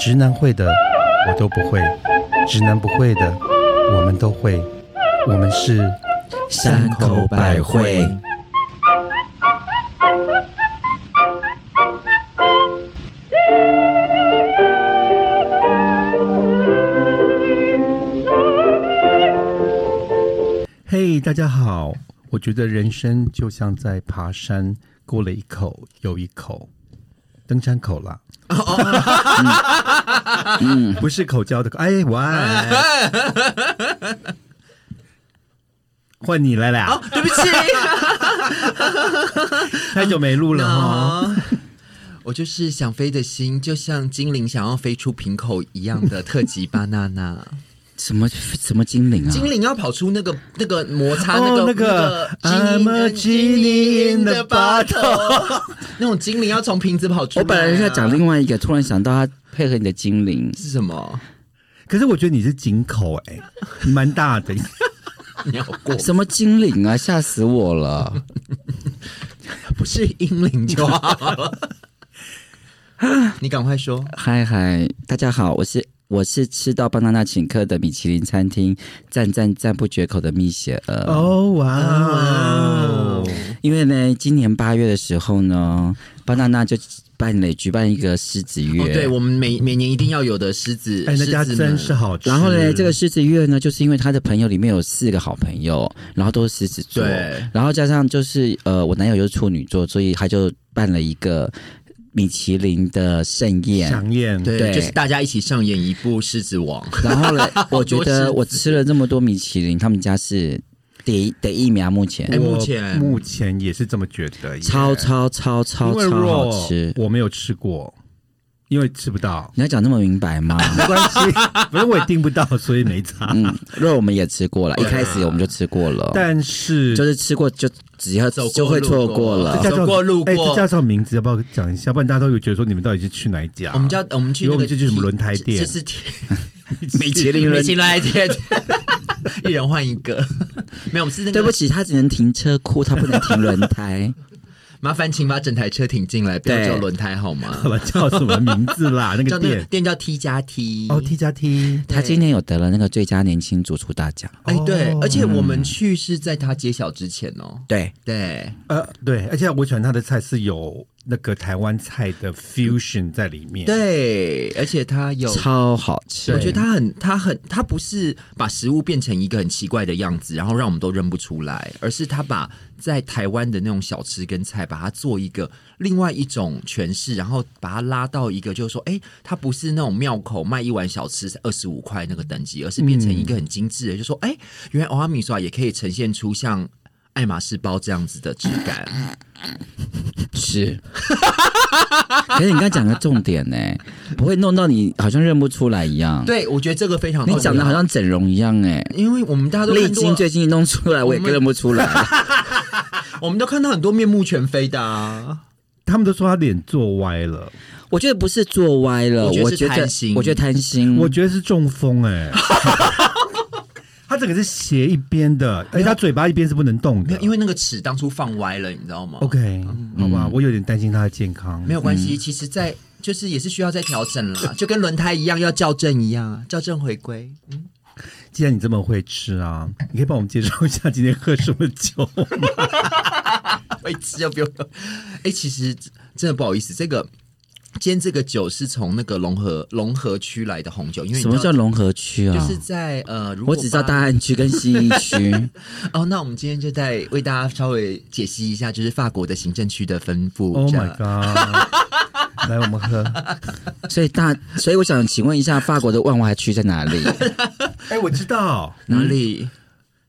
直男会的我都不会，直男不会的我们都会，我们是山口百惠。嘿大家好，我觉得人生就像在爬山，过了一口又一口，登山口啦。嗯，不是口交的口。哎喂，换你了啦！对不起，太久没录了哈。啊我就是想飞的心，就像精灵想要飞出瓶口一样的特级巴娜娜。什么什么精灵啊？精灵要跑出那个那个摩擦那个、哦那个那 I'm 个 a genie in the bottle，那种精灵要从瓶子跑出来啊、我本来是要讲另外一个，突然想到它配合你的精灵，是什么？可是我觉得你是井口哎、你蛮大的。你要过什么精灵啊？吓死我了！不是英灵就好了。你赶快说，嗨嗨，大家好，我是我是吃到巴娜娜请客的米其林餐厅赞赞赞不绝口的蜜雪儿。哦哇哦！因为呢，今年八月的时候呢，巴娜娜就办了举办一个狮子月。哦，对我们每每年一定要有的狮子，哎，那家狮子们真是好吃。然后呢，这个狮子月呢，就是因为他的朋友里面有四个好朋友，然后都是狮子座，然后加上就是呃，我男友又是处女座，所以他就办了一个米其林的盛宴。盛宴，对，对就是大家一起上演一部《狮子王》。然后呢，我觉得我吃了这么多米其林，他们家是第一第一名啊，目前哎目前目前也是这么觉得，超超超超超好吃。我没有吃过，因为吃不到，你要讲那么明白吗？没关系，反正我也订不到，所以没差。嗯，肉我们也吃过了，一开始我们就吃过了，但是就是吃过就只要走过就会错过了走过路过哎，这家叫名字要不要讲一下？不然大家都有觉得说你们到底是去哪一家？我们叫我们去我们这就是什么轮胎店这是 米其林米轮其林来店，一人换一个。没有，我们是那个。对不，起，他只能停车库，他不能停轮胎。麻烦请把整台车停进来，不要对叫轮胎好吗？好了，叫什么名字啦？那个个店店叫 T 加 T 哦，T 加 T，他今年有得了那个最佳年轻主厨大奖。哎，对哦，而且我们去是在他揭晓之前哦。对，对，呃，对，而且我喜欢他的菜是有那个台湾菜的 fusion 在里面。，对，而且它有超好吃。我觉得它很，它很，它不是把食物变成一个很奇怪的样子，然后让我们都认不出来，而是它把在台湾的那种小吃跟菜，把它做一个另外一种诠释，然后把它拉到一个就是说，哎，它不是那种庙口卖一碗小吃二十五块那个等级，而是变成一个很精致的，就说，哎，原来欧阿米刷也可以呈现出像爱马仕包这样子的质感。是。可是你刚才讲个重点呢，不会弄到你好像认不出来一样。，对，我觉得这个非常你重要讲的好像整容一样哎。因为我们大家都历看多经最近弄出来，我也认不出来。我们都看到很多面目全非的啊。他们都说他脸做歪了，我觉得不是做歪了，我觉得是我觉得贪心我觉得贪心。我觉得是中风哎、他整个是斜一边的，而且他嘴巴一边是不能动的，。因为那个齿当初放歪了，你知道吗 OK，好吧，我有点担心他的健康。没有关系，其实在就是也是需要再调整啦，就跟轮胎一样要校正一样啊，校正回归。嗯，既然你这么会吃啊，你可以帮我们介绍一下今天喝什么酒吗？会吃就不用。哎、其实真的不好意思，这个今天这个酒是从那个龙河龙河区来的红酒，因为什么叫融合区啊？就是在呃，如果我只知道大安区跟西一区。哦，那我们今天就在为大家稍微解析一下，就是法国的行政区的分布。Oh my god！来，我们喝。所以大，所以我想请问一下，法国的万华区在哪里？哎、我知道哪里？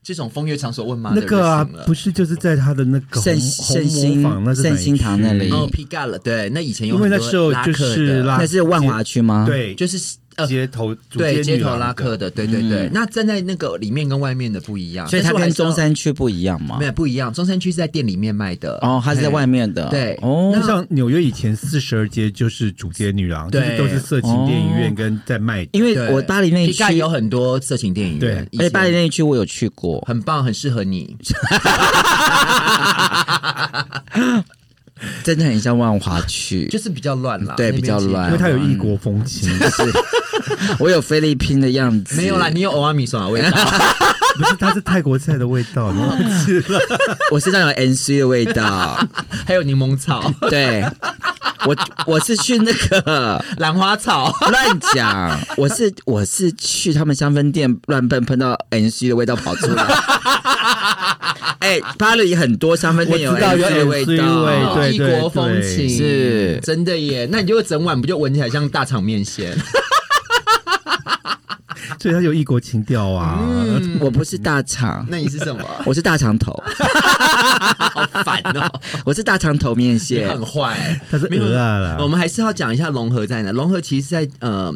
这种风月场所问吗那个啊不是就是在他的那个圣红圣心那是堂那里。哦，皮盖了，对，那以前有因为那时候就是拉那是万华区吗？，对，就是呃，街头主对，街头拉客的，对对对。那站在那个里面跟外面的不一样，所以它跟中山区不一样嘛没。有不一样，中山区是在店里面卖的，哦，它是在外面的。对哦就，像纽约以前四十二街就是主街女郎，就是对都是色情电影院跟在卖。因为我巴黎那一区，有很多色情电影院，以而且巴黎那一区我有去过。很棒，很适合你。真的很像万华区，就是比较乱啦，对比较乱。因为它有异国风情，是。我有菲律宾的样子，没有啦，你有欧阿米索的味道，不是它是泰国菜的味道，你忘记了？我身上有 N C 的味道，还有柠檬草、对。我我是去那个兰花草，乱讲，我是我是去他们香氛店乱喷，喷到 N C 的味道跑出来。哎、巴黎很多香氛店有道有味道，异国风情是真的耶。那你就整晚不就闻起来像大场面线？所以它有异国情调啊。嗯我不是大肠，那你是什么？我是大肠头，好烦哦，我是大肠头面你线。很坏。它是鹅啊啦，我们还是要讲一下龙河在哪。龙河其实在呃，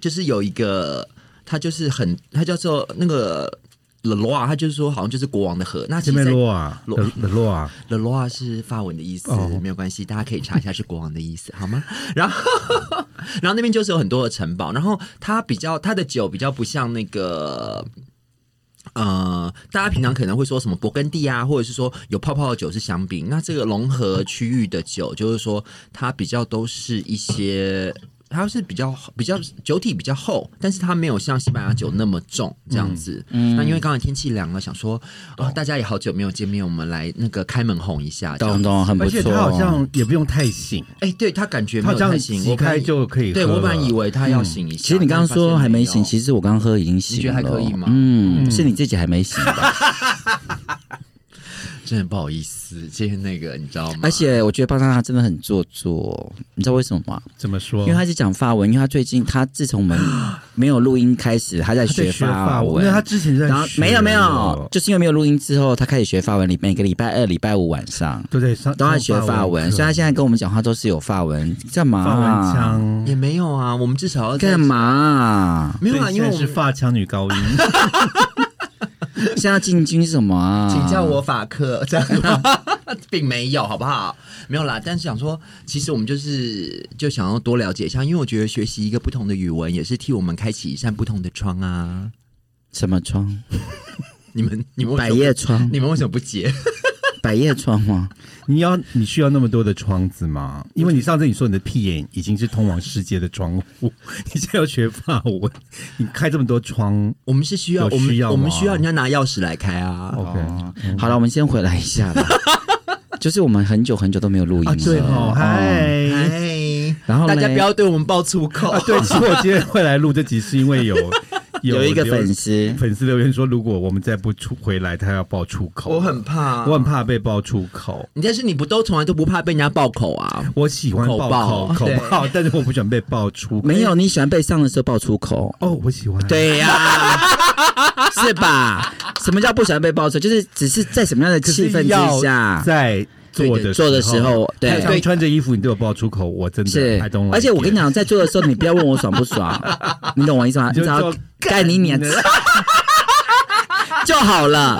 就是有一个，它就是很，它叫做那个 e l o i 它就是说好像就是国王的河。那其这边实在洛啊，洛的的洛啊 e l o i 是法文的意思，哦没有关系，大家可以查一下是国王的意思，好吗？然后，然后那边就是有很多的城堡，然后它比较它的酒比较不像那个。呃，大家平常可能会说什么勃艮第啊，或者是说有泡泡的酒是香槟。那这个融合区域的酒，就是说它比较都是一些，它是比较比较酒体比较厚，但是它没有像西班牙酒那么重这样子。那因为刚才天气凉了，想说哦，大家也好久没有见面，我们来那个开门红一下。懂懂，很不而且错。它好像也不用太醒，哎、对他感觉没有太醒，我开就可以喝。对我本来以为他要醒一下。其实你刚刚说还没醒，其实我刚刚喝已经醒了。你觉得还可以吗嗯，是你自己还没醒吧？真的不好意思，今天那个你知道吗？而且我觉得巴娜娜真的很做作，你知道为什么吗？怎么说？因为他是讲法文，因为他最近他自从我们 没有录音开始，他在学学法文。因为他之前在然后学没有没有，就是因为没有录音之后，他开始学法文。里每个礼拜二、礼拜五晚上都在上都在学法文，所以他现在跟我们讲话都是有法文。干嘛、法文腔也没有啊，我们至少要干？嘛啊、没有啊，因为我是发腔女高音，现在要进军什么啊？请教我法克，这样吗 并没有，好不好？没有啦，但是想说，其实我们就是就想要多了解一下，因为我觉得学习一个不同的语文，也是替我们开启一扇不同的窗啊。什么窗？你们你们百叶窗？你们为什么不接？百叶窗吗？你要你需要那么多的窗子吗？因为你上次你说你的屁眼已经是通往世界的窗户，你现在要学法文，你开这么多窗我们是需要，有我们需要我们需要人家拿钥匙来开啊。，OK 哦，好了，我们先回来一下吧。就是我们很久很久都没有录音啊，了，对哦，嗨。嗨，然后大家不要对我们爆粗口。啊，对，其实我今天会来录这集是因为有有一个粉丝，粉丝留言说，如果我们再不出回来，他要爆出口。我很怕，我很怕被爆出口。你但是你不都从来都不怕被人家爆口啊？我喜欢爆口爆口口爆，但是我不喜欢被爆出口。没有你喜欢被上的时候爆粗口，哦，我喜欢。对呀、是吧？什么叫不喜欢被爆出？就是只是在什么样的气氛之下，在做的做的时候，对。平常穿着衣服你都有爆粗口，我真的是。而且我跟你讲，在做的时候，你不要问我爽不爽，你懂我意思吗？你只要盖你脸 就好了，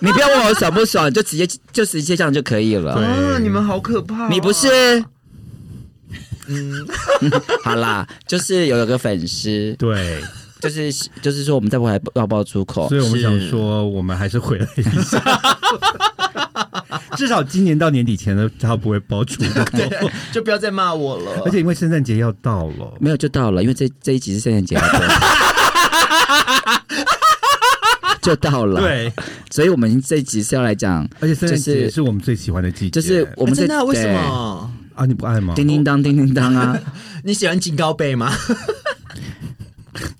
你不要问我爽不爽，就直接就直接这样就可以了。对。啊，你们好可怕、你不是？嗯，好啦，就是有一个粉丝，对，就是就是说我们在不来要爆粗口。所，以我们想说，我们还是回来一下。至少今年到年底前呢，他不会爆出口。就不要再骂我了。而且因为圣诞节要到了，没有就到了，因为这这一集是圣诞节 就到了，，对，所以我们这一集是要来讲，而且圣诞节就是是我们最喜欢的季节。就是我们这哎真的啊、为什对么？啊？你不爱吗？叮叮当叮叮当啊，你喜欢金高贝吗？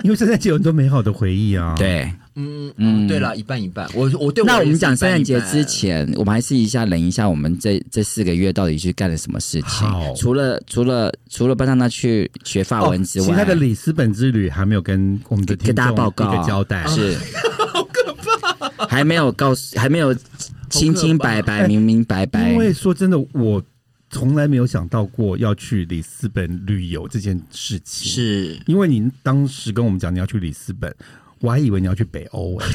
因为圣诞节有很多美好的回忆啊。，对。嗯嗯嗯，对了，一半一半。我我对我那我们讲圣诞节之，前，我们还是一下冷一下，我们这这四个月到底去干了什么事情？除了除了除了班上他去学法文之外，哦其他的里斯本之旅还没有跟我们的听跟大家报告一个交代。是，好可怕，还没有告诉，还没有清清白白、哎明明白白因。为说真的，我从来没有想到过要去里斯本旅游这件事情。，是因为您当时跟我们讲你要去里斯本，我还以为你要去北欧 哎、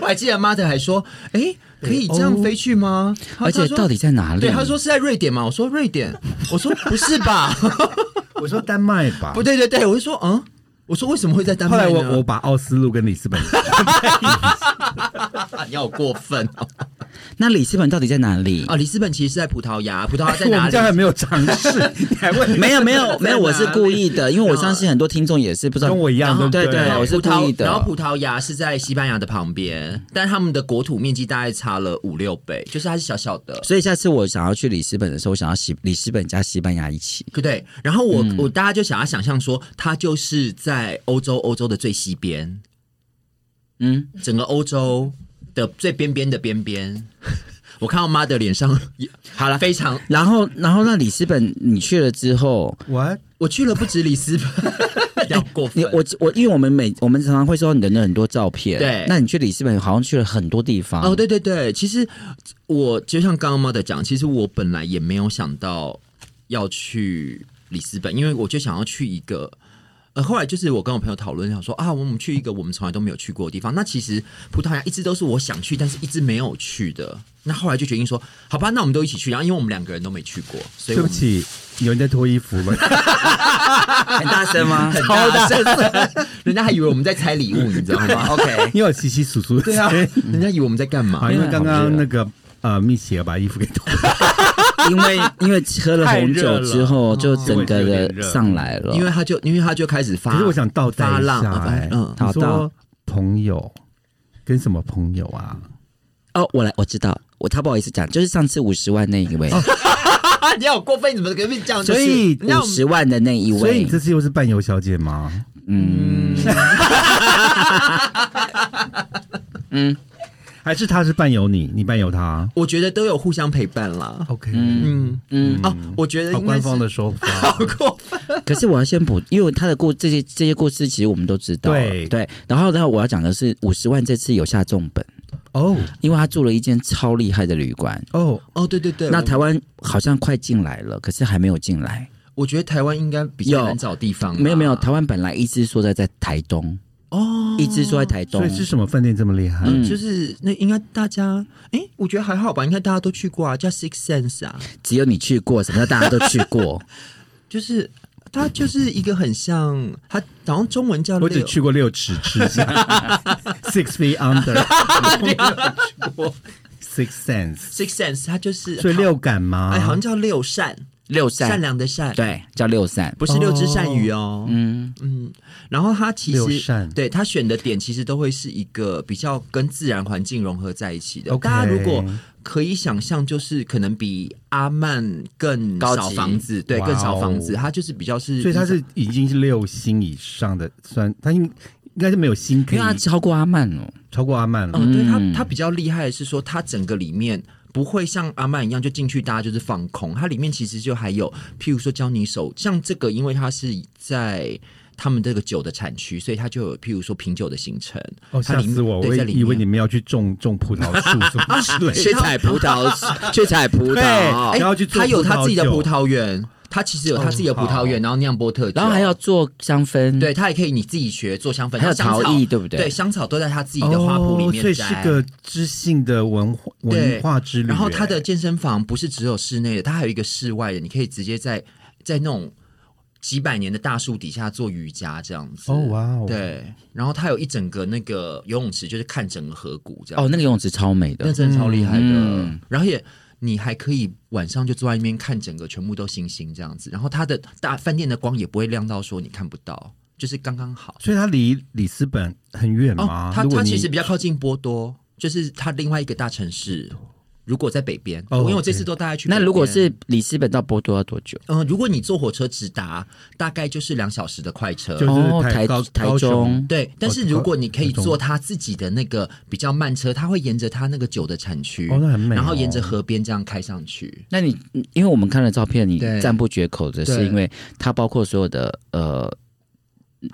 我还记得 Mother 还说，哎，可以这样飞去吗？而且到底在哪里？对他说是在瑞典嘛，我说瑞典，我说不是吧？我说丹麦吧不。对对对，我就说嗯，我说为什么会在丹后麦后？来我我把奥斯陆跟里斯本，你好过分哦！那里斯本到底在哪里？哦，里斯本其实是在葡萄牙，葡萄牙在 哪里？们家还没有尝试，你还问？没有没有没有，我是故意的，因为我相信很多听众也是不知道跟。我一样，然后对不对对我是故意的然后葡萄牙是在西班牙的旁边，但他们的国土面积大概差了五六倍，就是它是小小的。所以下次我想要去里斯本的时候，我想要西里斯本加西班牙一起。对不对？然后我、嗯我大家就想要想象说，它就是在欧洲欧洲的最西边，嗯，整个欧洲的最边边的边边。我看到妈的脸上也好了，非常，然后然后那里斯本你去了之后，我我去了不止里斯本，要过分。你我我因为我们每我们常常会收到你的那很多照片，对那你去里斯本好像去了很多地方哦，，对对对，其实我就像刚刚妈的讲，其实我本来也没有想到要去里斯本，因为我就想要去一个。呃，后来就是我跟我朋友讨论，想说啊，我们去一个我们从来都没有去过的地方。那其实葡萄牙一直都是我想去，但是一直没有去的。那后来就决定说，好吧，那我们都一起去。然后因为我们两个人都没去过，所以对不起，有人在脱衣服了。很大声吗？很大声，人家还以为我们在拆礼物，你知道吗？OK，因为有稀稀疏疏。对啊，人家以为我们在干嘛，？因为刚刚那个呃，蜜雪把衣服给脱了。因为因为喝了红酒之后，就整个的上来了，因为他就因为他就开始发，可是我想倒带一发浪，嗯，好你说朋友跟什么朋友啊？哦，我来我知道，我他不好意思讲，就是上次五十万那一位，你好过分，你怎么跟你讲？所以五十万的那一位。所以你，这次又是伴游小姐吗？嗯。嗯，还是他是伴游你，你伴游他我觉得都有互相陪伴啦。？OK，嗯嗯哦，我觉得好官方的说法。好过分。可是我要先补，因为他的故这些这些故事，其实我们都知道。对对，然后呢，我要讲的是五十万这次有下重本，哦因为他住了一间超厉害的旅馆。哦，哦，对对对，那台湾好像快进来了，可是还没有进来。我觉得台湾应该比较有难找地方啦。没有没有，台湾本来一直说在在台东，哦，一直住在台东。所以，是什么饭店这么厉害？嗯。就是那应该大家，哎，我觉得还好吧，应该大家都去过啊，叫 Six Sense 啊，只有你去过，什么叫大家都去过？就是它就是一个很像，它好像中文叫我只去过六尺之下，Six Feet Under，没有去过 Six Sense，Six Sense，它就是所以六感吗？哎，好像叫六善，六善善，良的善，，对，叫六善。不是六只善鱼哦。嗯，嗯，然后他其实善对他选的点其实都会是一个比较跟自然环境融合在一起的。OK 大家如果可以想象，就是可能比阿曼更高级少房子，对，更少房子，它就是比较是，所以它是已经是六星以上的，算它应应该是没有星可以因为他超过阿曼哦。超过阿曼了。嗯，对它嗯它比较厉害的是说，它整个里面不会像阿曼一样就进去大家就是放空，它里面其实就还有，譬如说教你手，像这个，因为它是在。他们这个酒的产区，所以它就有譬如说品酒的行程。哦，吓死我！我以为你们要去种种葡萄树去。采葡萄，去采葡对萄，然后去做他有他自己的葡萄酒葡萄园，他其实有他自己的葡萄园，然后酿波特酒，然后还要做香氛，对他也可以你自己学做香氛，还有陶艺对不对对，香草都在他自己的花圃里哦，所以。是个知性的文化文化之旅。然后他的哎健身房不是只有室内的，它还有一个室外的，你可以直接在在那种几百年的大树底下做瑜伽这样子。哦哇哦，对，然后它有一整个那个游泳池，就是看整个河谷这样。哦，那个游泳池超美的，那真的超厉害的。嗯然后也你还可以晚上就坐在那边看整个全部都星星这样子，然后它的大饭店的光也不会亮到说你看不到，就是刚刚好。所以它离里斯本很远哦吗？，它它其实比较靠近波多，就是它另外一个大城市。如果在北边，哦因为我这次都带他去。那如果是里斯本到波多要多久？嗯、如果你坐火车直达，大概就是两小时的快车。就是哦，台台高台中，对，但是如果你可以坐他自己的那个比较慢车，他会沿着他那个酒的产区，哦那很美哦然后沿着河边这样开上去。那你因为我们看了照片，你对赞不绝口的是因为它包括所有的呃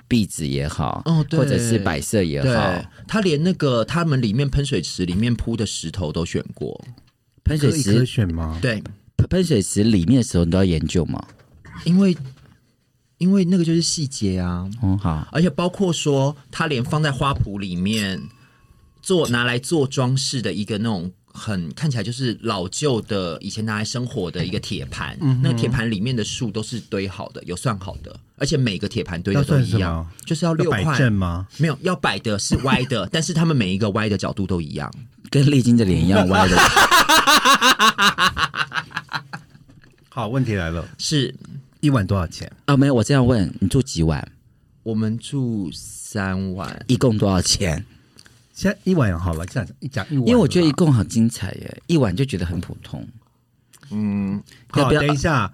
壁纸也好，哦对或者是摆设也好，，他连那个他们里面喷水池里面铺的石头都选过。喷水可以可池选吗？对，喷水池里面的时候，你都要研究吗。因为因为那个就是细节啊，哦，好，而且包括说他连放在花圃里面做拿来做装饰的一个那种。很看起来就是老旧的，以前拿来生火的一个铁盘，嗯那个铁盘里面的树都是堆好的，有算好的，而且每个铁盘堆的都一样，就是要六块，正吗？没有要摆的是歪的，但是他们每一个歪的角度都一样。跟丽晶的脸一样 歪的。好，问题来了，是一晚多少钱？哦，没有，我这样问你住几晚？我们住三晚，一共多少钱？现在一晚好了，这样一讲一晚，因为我觉得一共好精彩耶，一晚就觉得很普通。嗯，好，要不要等一下，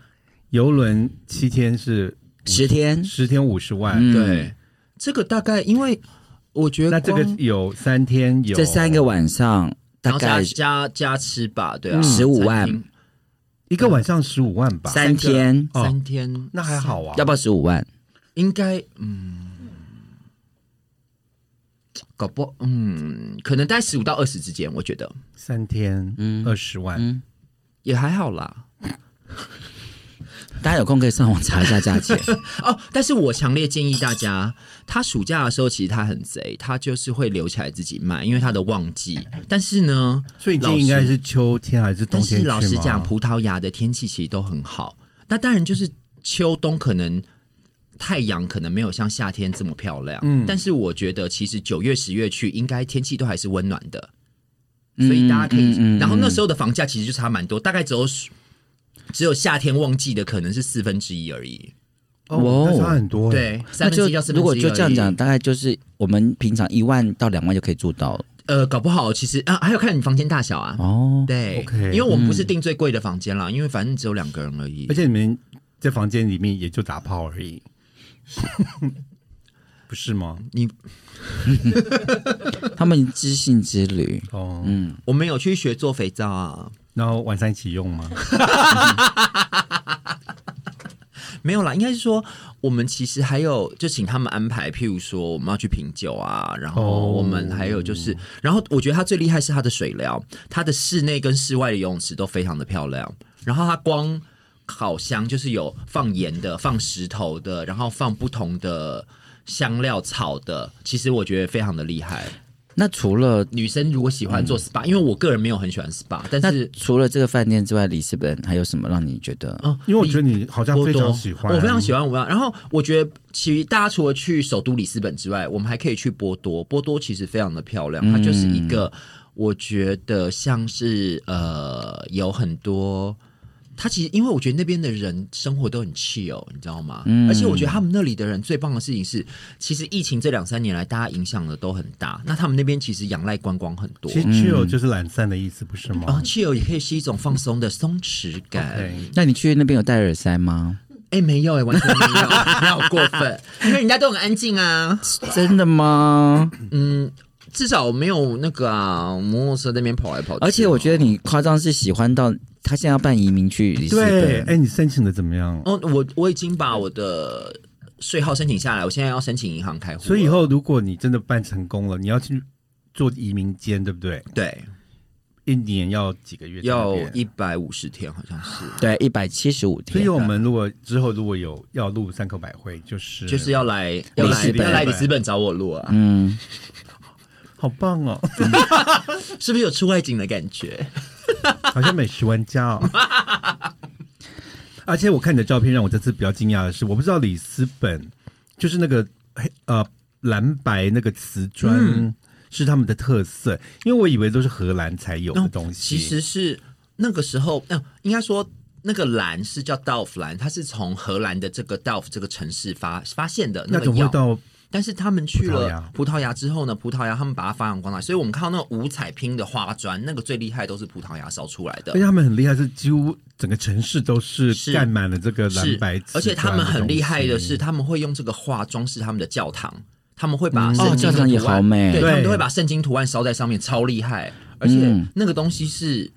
游轮七天是十天？十天五十万，嗯。对，这个大概因为我觉得那这个有三天有这三个晚上大概加加吃吧，对啊，十五万。一个晚上十五万吧，三天，哦。三天，那还好啊，要不要十五万？应该嗯。搞不，嗯，可能在十五到二十之间，我觉得。三天嗯。二十万，嗯，也还好啦。大家有空可以上网查一下价钱。哦，但是我强烈建议大家，他暑假的时候其实他很贼，他就是会留起来自己卖，因为他的旺季。但是呢，所以今天应该是秋天还是冬但是天？老实讲，葡萄牙的天气其实都很好。那当然就是秋冬可能太阳可能没有像夏天这么漂亮，嗯但是我觉得其实九月、十月去应该天气都还是温暖的，所以大家可以。嗯嗯嗯然后那时候的房价其实就差蛮多，大概只有只有夏天旺季的可能是四分之一而已。哦，那差很多，，对，三那就分之一到四分之一如果就这样讲，，大概就是我们平常一万到两万就可以住到了。呃，搞不好其实啊，还有看你房间大小啊。哦，对 OK 因为我们不是订最贵的房间啦，因为反正只有两个人而已而。且你们在房间里面也就打炮而已，不是吗？你 他们知性之旅，哦，嗯，我们有去学做肥皂啊，然后晚上一起用吗？没有啦，应该是说我们其实还有就请他们安排，譬如说我们要去品酒啊，然后哦我们还有就是，然后我觉得他最厉害是他的水疗，它的室内跟室外的游泳池都非常的漂亮，然后它光烤箱就是有放盐的、放石头的，然后放不同的香料草的，其实我觉得非常的厉害。那除了女生如果喜欢做 SPA，、因为我个人没有很喜欢 SPA，但是除了这个饭店之外，里斯本还有什么让你觉得？哦，因为我觉得你好像非波多常喜欢，我非常喜欢。然后我觉得，其实大家除了去首都里斯本之外，我们还可以去波多。波多其实非常的漂亮，它就是一个，我觉得像是呃，有很多。它其实，因为我觉得那边的人生活都很 chill，你知道吗？嗯而且我觉得他们那里的人最棒的事情是，其实疫情这两三年来，大家影响的都很大。那他们那边其实仰赖观光很多其实 chill 就是懒散的意思，不是吗啊吗？，chill 也可以是一种放松的松弛感。那你去那边有戴耳塞吗？哎、没有哎、完全没有，你好过分，因为人家都很安静啊。真的吗？嗯，至少没有那个啊，摩托车那边跑来跑去。而且我觉得你夸张是喜欢到他现在要办移民去里斯对，本，哎，你申请的怎么样？哦，我我已经把我的税号申请下来，我现在要申请银行开户。所以以后如果你真的办成功了，你要去做移民监，对不对？对一年要几个月要？一百五十天，好像是，对，一百七十五天。所以我们如果之后如果有要录三口百会，就是就是要来要来里斯本要来里斯本找我录啊，嗯，好棒哦，是不是有出外景的感觉？好像美食玩家哦。而且我看你的照片，让我这次比较惊讶的是，我不知道里斯本就是那个黑呃蓝白那个瓷砖嗯是他们的特色，因为我以为都是荷兰才有的东西。其实是那个时候，嗯、应该说那个蓝是叫 Delft 蓝，它是从荷兰的这个 Delft 这个城市发发现的那个药。种味道，但是他们去了葡萄牙之后呢，葡萄牙他们把它发扬光大，所以我们看到那个五彩拼的花砖，那个最厉害都是葡萄牙烧出来的而且。他们很厉害，是几乎整个城市都是是盖满了这个蓝白而且他们很厉害的是，，他们会用这个画装饰他们的教堂，他们会把嗯圣经的哦教堂也图案好美对，对他们都会把圣经图案烧在上面，超厉害。而且嗯那个东西是。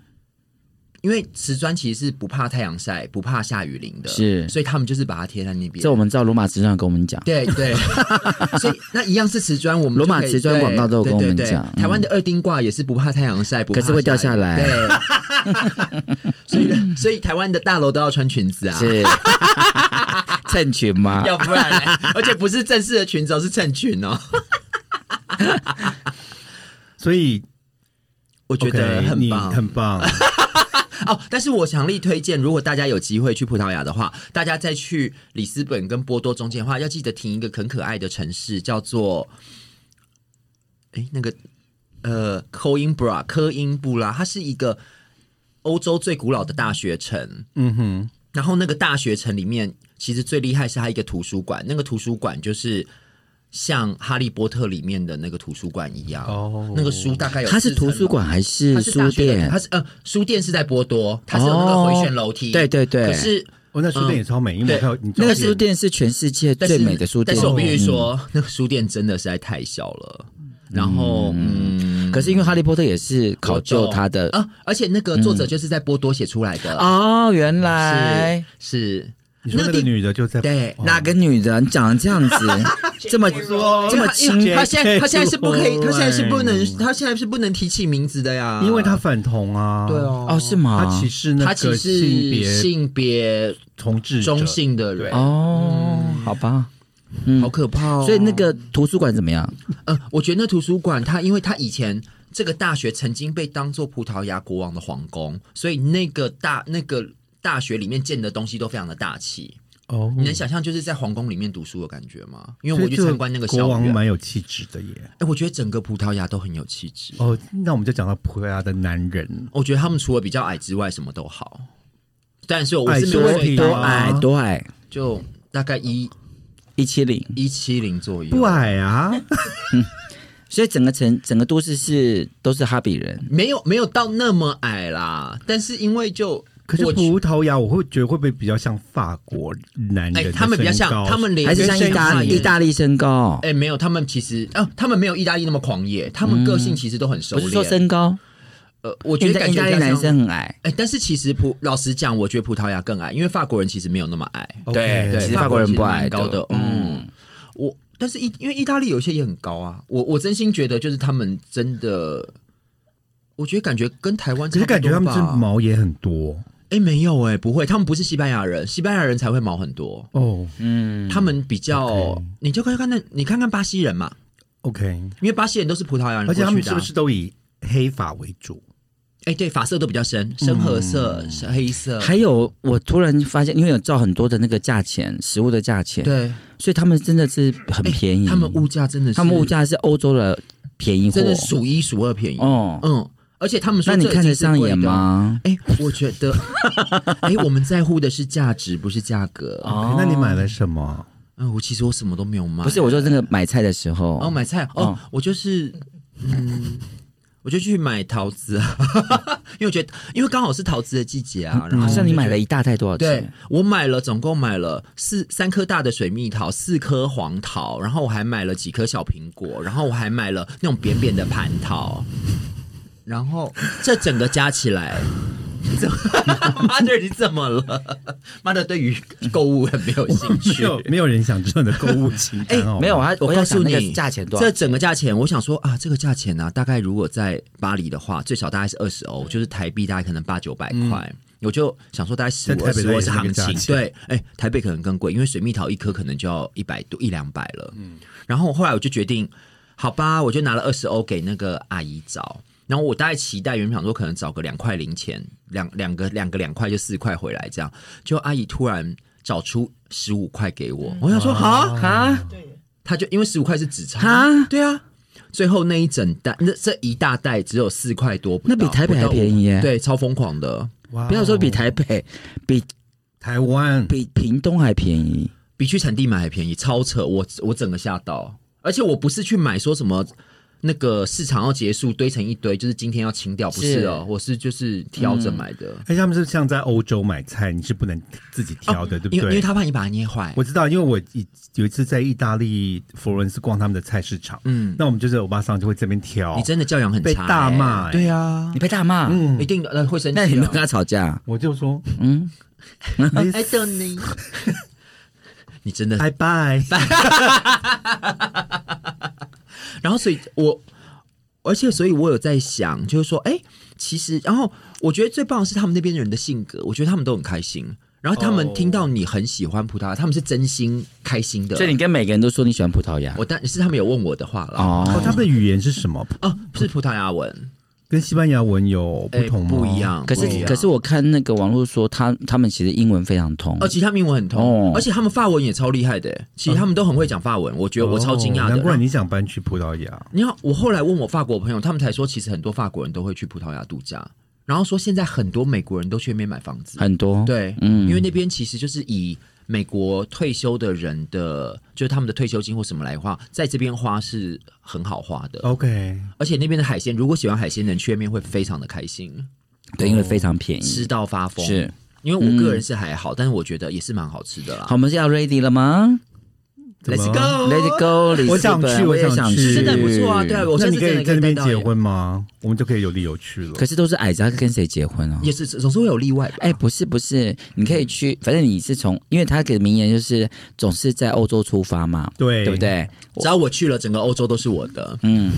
因为瓷砖其实是不怕太阳晒、不怕下雨淋的，是所以他们就是把它贴在那边。这我们知道罗马瓷砖跟我们讲，对对，所以那一样是瓷砖，我们罗马瓷砖广告都有跟我们讲嗯台湾的二丁挂也是不怕太阳晒，不怕可是会掉下雨来对，所以所以台湾的大楼都要穿裙子啊，是衬裙吗？要不然嘞，而且不是正式的裙子哦，是衬裙哦。所以我觉得很棒，很棒。哦。但是我强力推荐，如果大家有机会去葡萄牙的话，大家再去里斯本跟波多中间的话，要记得停一个很可爱的城市，叫做哎那个呃科因布拉科因布拉，它是一个欧洲最古老的大学城。嗯哼，然后那个大学城里面，其实最厉害是它一个图书馆，那个图书馆就是像《哈利波特》里面的那个图书馆一样。哦那个书大概有它是图书馆还是书店它？是呃书店是在波多，它是有那个回旋楼梯。对对对可是哦，那书店也超美，因为那个书店是全世界最美的书店。但是我必须嗯，说，那个书店真的实在太小了。然后嗯，可是因为哈利波特也是考究它的啊，而且那个作者就是在波多写出来的。哦，原来是是，你说那个女的就在对哦。哪个女人长得这样子，这么这么轻他现在她现在是不可以，对他现在是不能，她现在是不能提起名字的呀，因为她反同啊，对，哦。哦？是吗？她歧视那个性别性别同志中性的人，哦，好吧，嗯。好可怕哦。所以那个图书馆怎么样？呃，我觉得那图书馆，它因为它以前这个大学曾经被当做葡萄牙国王的皇宫，所以那个大那个大学里面建的东西都非常的大气。哦，你能想象就是在皇宫里面读书的感觉吗？因为我去参观那个国校园，王蛮有气质的耶。哎，我觉得整个葡萄牙都很有气质。哦，那我们就讲到葡萄牙的男人，我觉得他们除了比较矮之外，什么都好。但是我矮是没有多最高多啊矮多矮？就大概一一七零，一七零左右。不矮啊，所以整个城整个都市是都是哈比人。没有没有到那么矮啦，但是因为就可是葡萄牙我会觉得会不会比较像法国男人的哎，他们比较像他们连还是像意大跟意大利身高？哎、没有，他们其实啊，他们没有意大利那么狂野，他们个性其实都很收敛。不是说身高，呃，我觉得感觉比较像大利男生。很矮。哎、但是其实葡老实讲，我觉得葡萄牙更矮，因为法国人其实没有那么矮。OK 对，其实法国人不矮高的。嗯，我但是意因为意大利有一些也很高啊，我我真心觉得就是他们真的，我觉得感觉跟台湾差不多吧，可是感觉他们是毛也很多哎、没有哎、不会，他们不是西班牙人，西班牙人才会毛很多。哦。嗯，他们比较你就看看那，你看看巴西人嘛，OK，因为巴西人都是葡萄牙人过而且他们是不是都以黑发为主？哎、对，发色都比较深，深褐色、是黑色，还有我突然发现，因为有照很多的那个价钱，食物的价钱，，对，所以他们真的是很便宜。他们物价真的是，他们物价是欧洲的便宜货，真的数一数二便宜。哦。嗯，而且他们说那你看得？上眼吗？哎、我觉得，哎、我们在乎的是价值，不是价格。哦那你买了什么？嗯，我其实我什么都没有买，不是，我说那个买菜的时候，哦，买菜哦，哦我就是嗯。我就去买桃子啊，因为我觉得，因为刚好是桃子的季节啊。然后好像你买了一大袋多少对钱？我买了，总共买了四三颗大的水蜜桃，四颗黄桃，然后我还买了几颗小苹果，然后我还买了那种扁扁的蟠桃，然后这整个加起来，怎么妈的你怎么了？妈的，对于购物很没有兴没趣。有，没有人想知道你的购物清单哦。没有，啊，我告诉你，价钱多少这？整个价钱，我想说啊，这个价钱呢、大概如果在巴黎的话，最少大概是二十欧，就是台币大概可能八九百块。我就想说，大概十五在台北二十欧是行情对，哎、台北可能更贵，因为水蜜桃一颗可能就要一百多一两百了。嗯，然后后来我就决定，好吧，我就拿了二十欧给那个阿姨找，然后我大概期待原本想说可能找个两块零钱，两两个两个两块就四块回来这样，就阿姨突然找出十五块给我，我想说好，啊他就因为十五块是纸钞啊对啊。最后那一整袋，那这一大袋只有四块多，那比台北还便宜耶对，超疯狂的，不要说比台北，比台湾，比屏东还便宜。比去产地买还便宜，超扯！我我整个吓到，而且我不是去买说什么那个市场要结束堆成一堆，就是今天要清掉，不是哦，我是就是挑着买的，而且他们是像在欧洲买菜，你是不能自己挑的，对不因为因为？他怕你把它捏坏。我知道，因为我一有一次在意大利佛罗伦斯逛他们的菜市场，嗯，那我们就是欧巴桑就会这边挑，你真的教养很差、被大骂对啊。你，被大骂，嗯。一，定的呃会生气、啊。那你没有跟他吵架？我就说嗯，哎，等你，你真的拜拜，然后，所以我，而且，所以我有在想，就是说，哎，其实，然后我觉得最棒的是他们那边人的性格，我觉得他们都很开心。然后他们哦听到你很喜欢葡萄牙，他们是真心开心的。所以你跟每个人都说你喜欢葡萄牙我但是他们有问我的话了。哦，哦他们的语言是什么？哦，是葡萄牙文。跟西班牙文有不哎同吗？不一。样。可是可是我看那个网络说他他们其实英文非常通而，且他们英文很通，哦而且他们法文也超厉害的。其实他们都很会讲法文，我觉得我超惊讶的。哦难怪你想搬去葡萄牙。你好，我后来问我法国朋友，他们才说，其实很多法国人都会去葡萄牙度假，然后说现在很多美国人都去那边买房子。很多，对，嗯因为那边其实就是以美国退休的人的，就是他们的退休金或什么来花，在这边花是很好花的。OK，而且那边的海鲜，如果喜欢海鲜的人去那边会非常的开心，对，因为非常便宜吃。到发疯。是，因为我个人是还好，但是我觉得也是蛮好吃的啦。好，我们是要 ready 了吗，Let's go。？Let it go，我想去我也想去去，真的不错啊对啊我那你可以在那边结婚吗？我们就可以有理由去了。可是都是矮子，他跟谁结婚啊？也是总是会有例外吧。哎、不是不是，你可以去，反正你是从，因为他给的名言就是总是在欧洲出发嘛，对对不？对？只要我去了，整个欧洲都是我的，嗯，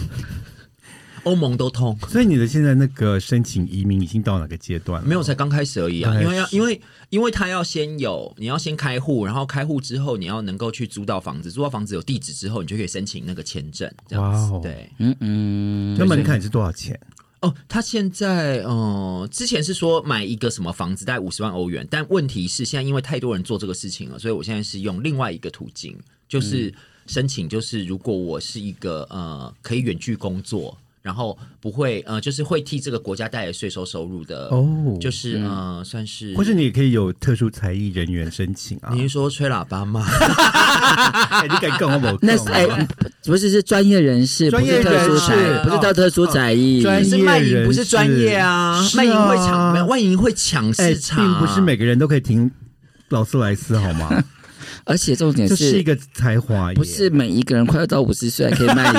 欧盟都通。所以你的现在那个申请移民已经到哪个阶段了？没有，才刚开始而已啊！因为要，因为因为他要先有，你要先开户，然后开户之后，你要能够去租到房子，租到房子有地址之后，你就可以申请那个签证，这样子。哇哦对，嗯嗯，那门槛是多少钱？哦，他现在呃，之前是说买一个什么房子大概五十万欧元，但问题是现在因为太多人做这个事情了，所以我现在是用另外一个途径，就是申请，就是如果我是一个呃可以远距工作，然后不会呃，就是会替这个国家带来税收收入的，哦。就是呃，算是或是你也可以有特殊才艺人员申请啊。你是说吹喇叭吗？哎你敢跟我某 那是哎、不是是专业人士，专业不是特殊人士才，不是到特殊才艺，专业可是卖淫不是专业啊，是。卖淫会抢，没有卖淫会抢哎，市场，啊并不是每个人都可以听劳斯莱斯好吗？而且重点这是一个才华耶，不是每一个人快要到五十岁还可以卖淫，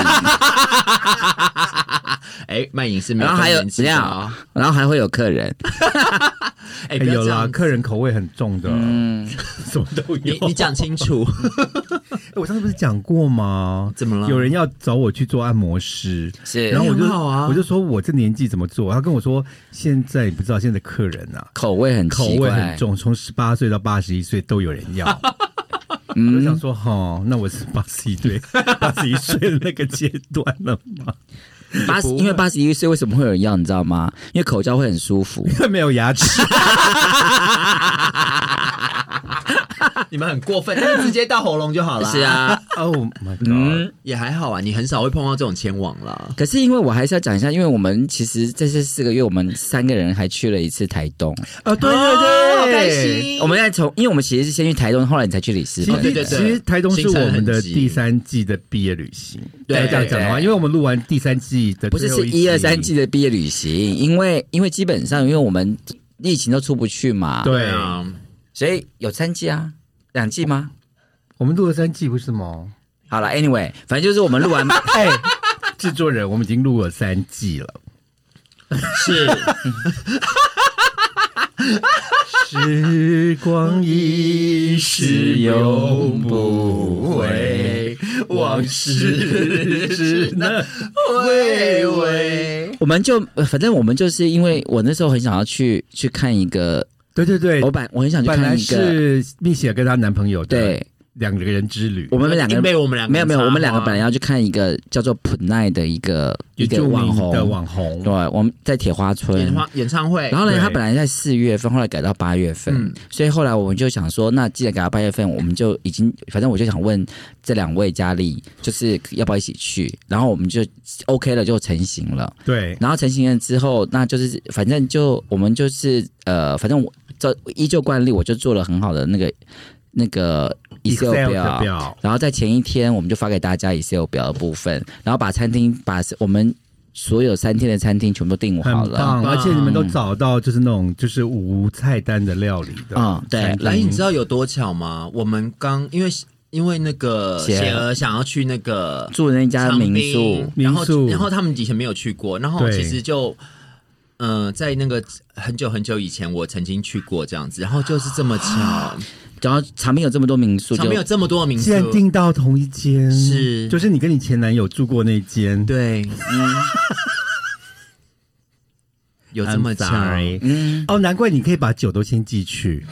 哎，卖淫是没有然后还有更年期怎样啊？然后还会有客人，哎，哎有啦，客人口味很重的，嗯，什么都有。你你讲清楚，哎我上次不是讲过吗？怎么了？有人要找我去做按摩师，是，然后我就很好啊我就说我这年纪怎么做？他跟我说现在你不知道现在的客人啊，口味很口味很，重，从十八岁到八十一岁都有人要。我就想说，哈，那我是八十一岁、八十一岁的那个阶段了吗？八十，因为八十一岁为什么会有人要，你知道吗？因为口罩会很舒服。因为没有牙齿，你们很过分，直接到喉咙就好了。是，啊，Oh my god！、嗯，也还好啊，你很少会碰到这种前往啦。可是因为我还是要讲一下，因为我们其实在这四个月，我们三个人还去了一次台东。哦，对对哦对，好开。心。我们在从，因为我们其实是先去台东，后来你才去里斯本。对对对其实台东是我们的第三季的毕业旅行。对要这样讲的话，因为我们录完第三季的不是是一二三季的毕业旅行，因为因为基本上因为我们疫情都出不去嘛，，对啊，所以有三季啊，两季吗？我们录了三季，不是吗？好了，anyway，反正就是我们录完，哎，制作人，我们已经录了三季了。是时光一逝永不回，往事只能回味。我们就呃反正我们就是因为我那时候很想要去去看一个，对对对，我本我很想去本来看一个，是蜜雪跟她男朋友的对，两个人之旅，我们两个人被我们两个没有没有，我们两个本来要去看一个叫做普奈的一个一个著网红名的网红。对，，我们在铁花村。演。唱演唱会，然后呢，对。他本来在四月份，后来改到八月份，嗯。所以后来我们就想说，那既然改到八月份，我们就已经，反正我就想问这两位佳丽，就是要不要一起去？然后我们就 OK 了，就成型了。对，然后成型了之后，那就是反正就我们就是呃，反正我这依旧惯例，我就做了很好的那个那个 Excel 的表，表，然后在前一天我们就发给大家 Excel 表的部分，然后把餐厅把我们所有三天的餐厅全部都订好了。而且你们都找到就是那种就是无菜单的料理的，嗯对来，你知道有多巧吗？我们刚因为因为那个写写儿想要去那个住的那家民宿，然后民宿然后他们以前没有去过，然后其实就。嗯、在那个很久很久以前，我曾经去过这样子，然后就是这么巧，然后长滨有这么多民宿，就旁边有这么多民宿竟，然订到同一间，是就是你跟你前男友住过那间，对，嗯，有这么巧，嗯，哦，难怪你可以把酒都先寄去，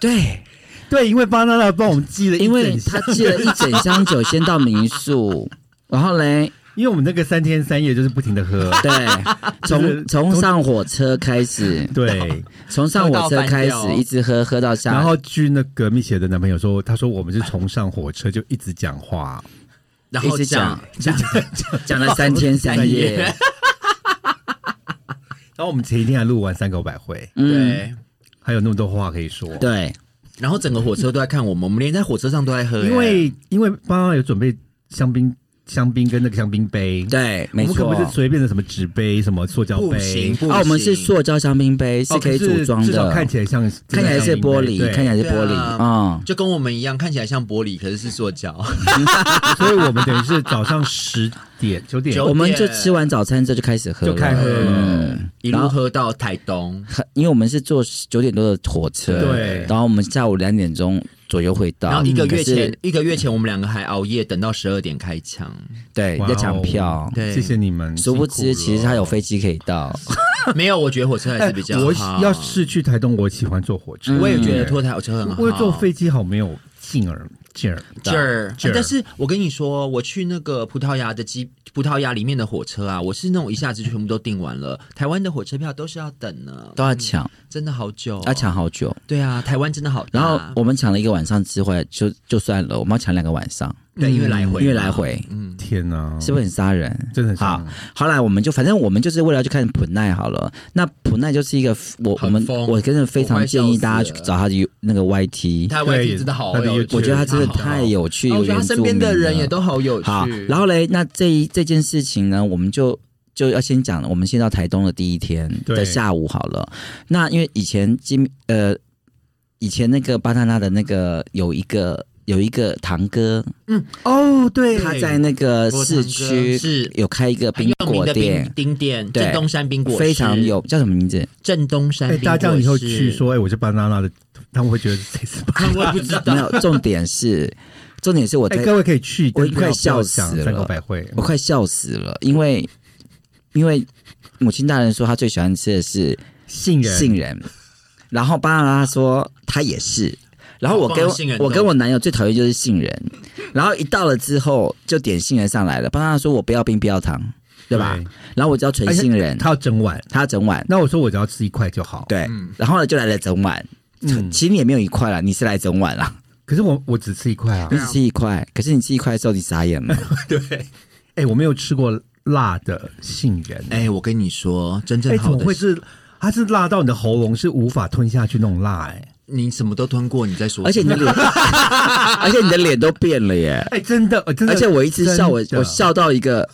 对，对，因为巴娜娜帮我们寄了一因为他寄了一整箱酒先到民宿，然后嘞，因为我们那个三天三夜就是不停的喝，对，就是从从上火车开始，对。从上火车开始一直喝喝到下，然后据那个蜜雪的男朋友说，他说我们是从上火车就一直讲话，然后一直讲。讲讲了三天三夜，然后我们前一天还录完三个百会，嗯，对，还有那么多话可以说。对，然后整个火车都在看我们，我们连在火车上都在喝，因为因为爸妈有准备香槟、香槟跟那个香槟杯，对，我没错。们可不是随便的什么纸杯、什么塑胶不杯行，，不哦，我们是塑胶香槟杯，是哦可以组装至少的，看起来像看起来是玻璃，对。看起来是玻璃，啊嗯，就跟我们一样，看起来像玻璃，可是是塑胶。所以我们等于是早上十点九点。我们就吃完早餐之后就开始喝，就开喝了，嗯，一路喝到台东，因为我们是坐九点多的火车，对。然后我们下午两点钟左右会到，然后一个月前，一个月前我们两个还熬夜等到十二点开枪。哇哦。对要抢票，对。谢谢你们。殊不知其实它有飞机可以到，没有，我觉得火车还哎是比较我好。要是去台东，我喜欢坐火车，嗯我也觉得坐台火车很好。我坐飞机好没有劲儿劲儿。劲儿，劲儿但是我跟你说，我去那个葡萄牙的机，葡萄牙里面的火车啊，我是那种一下子就全部都订完了。台湾的火车票都是要等呢，都要抢，真的好久、要抢。好久。对啊，台湾真的好。然后我们抢了一个晚上之后，就就算了，我们要抢两个晚上，对，因为来回，因为来回嗯，天哪，是不是很杀人？真的很好像？后来我们就反正我们就是为了去看普奈好了。那普奈就是一个我我们我真的非常建议大家去找他的那个 YT，他对 YT 真的好我觉得他真的好太有趣，啊我觉得他身边的人也都。好有趣。好，然后嘞，那这一这件事情呢，我们就就要先讲了。我们先到台东的第一天对的下午好了。那因为以前金呃，以前那个巴塔纳的那个有一个有一个堂哥，嗯哦，对，他在那个市区是。有开一个很冰果店。冰，店，对。正东山冰果非常有叫什么名字？正东山。大家这样以后去说，哎，我是巴拿拉的，他们会觉得谁是巴拿我也不知道。没。有，重点是重点是我哎，在各位可以去，我快笑死了。我快笑死了，因为因为母亲大人说她最喜欢吃的是杏仁，杏仁，然后巴拿拉说他也是，然后我跟我跟我男友最讨厌就是杏仁，然后一到了之后就点杏仁上来了，巴拿拉说我不要冰不要糖，对吧？然后我只要纯杏仁，他要整碗，他要整碗，那我说我只要吃一块就好。，对，嗯然后呢就来了整碗，嗯，其实你也没有一块啦，你是来整碗啦，可是我我只吃一块啊。你。只吃一块，可是你吃一块的时候你傻眼了，对，哎，我没有吃过辣的杏仁，哎，我跟你说，真正好的么会是？它是辣到你的喉咙是无法吞下去那种辣，哎，你什么都吞过，你再说？而且你的脸，而且你的脸都变了耶，哎，真的，呃真的，而且我一直笑，我我笑到一个，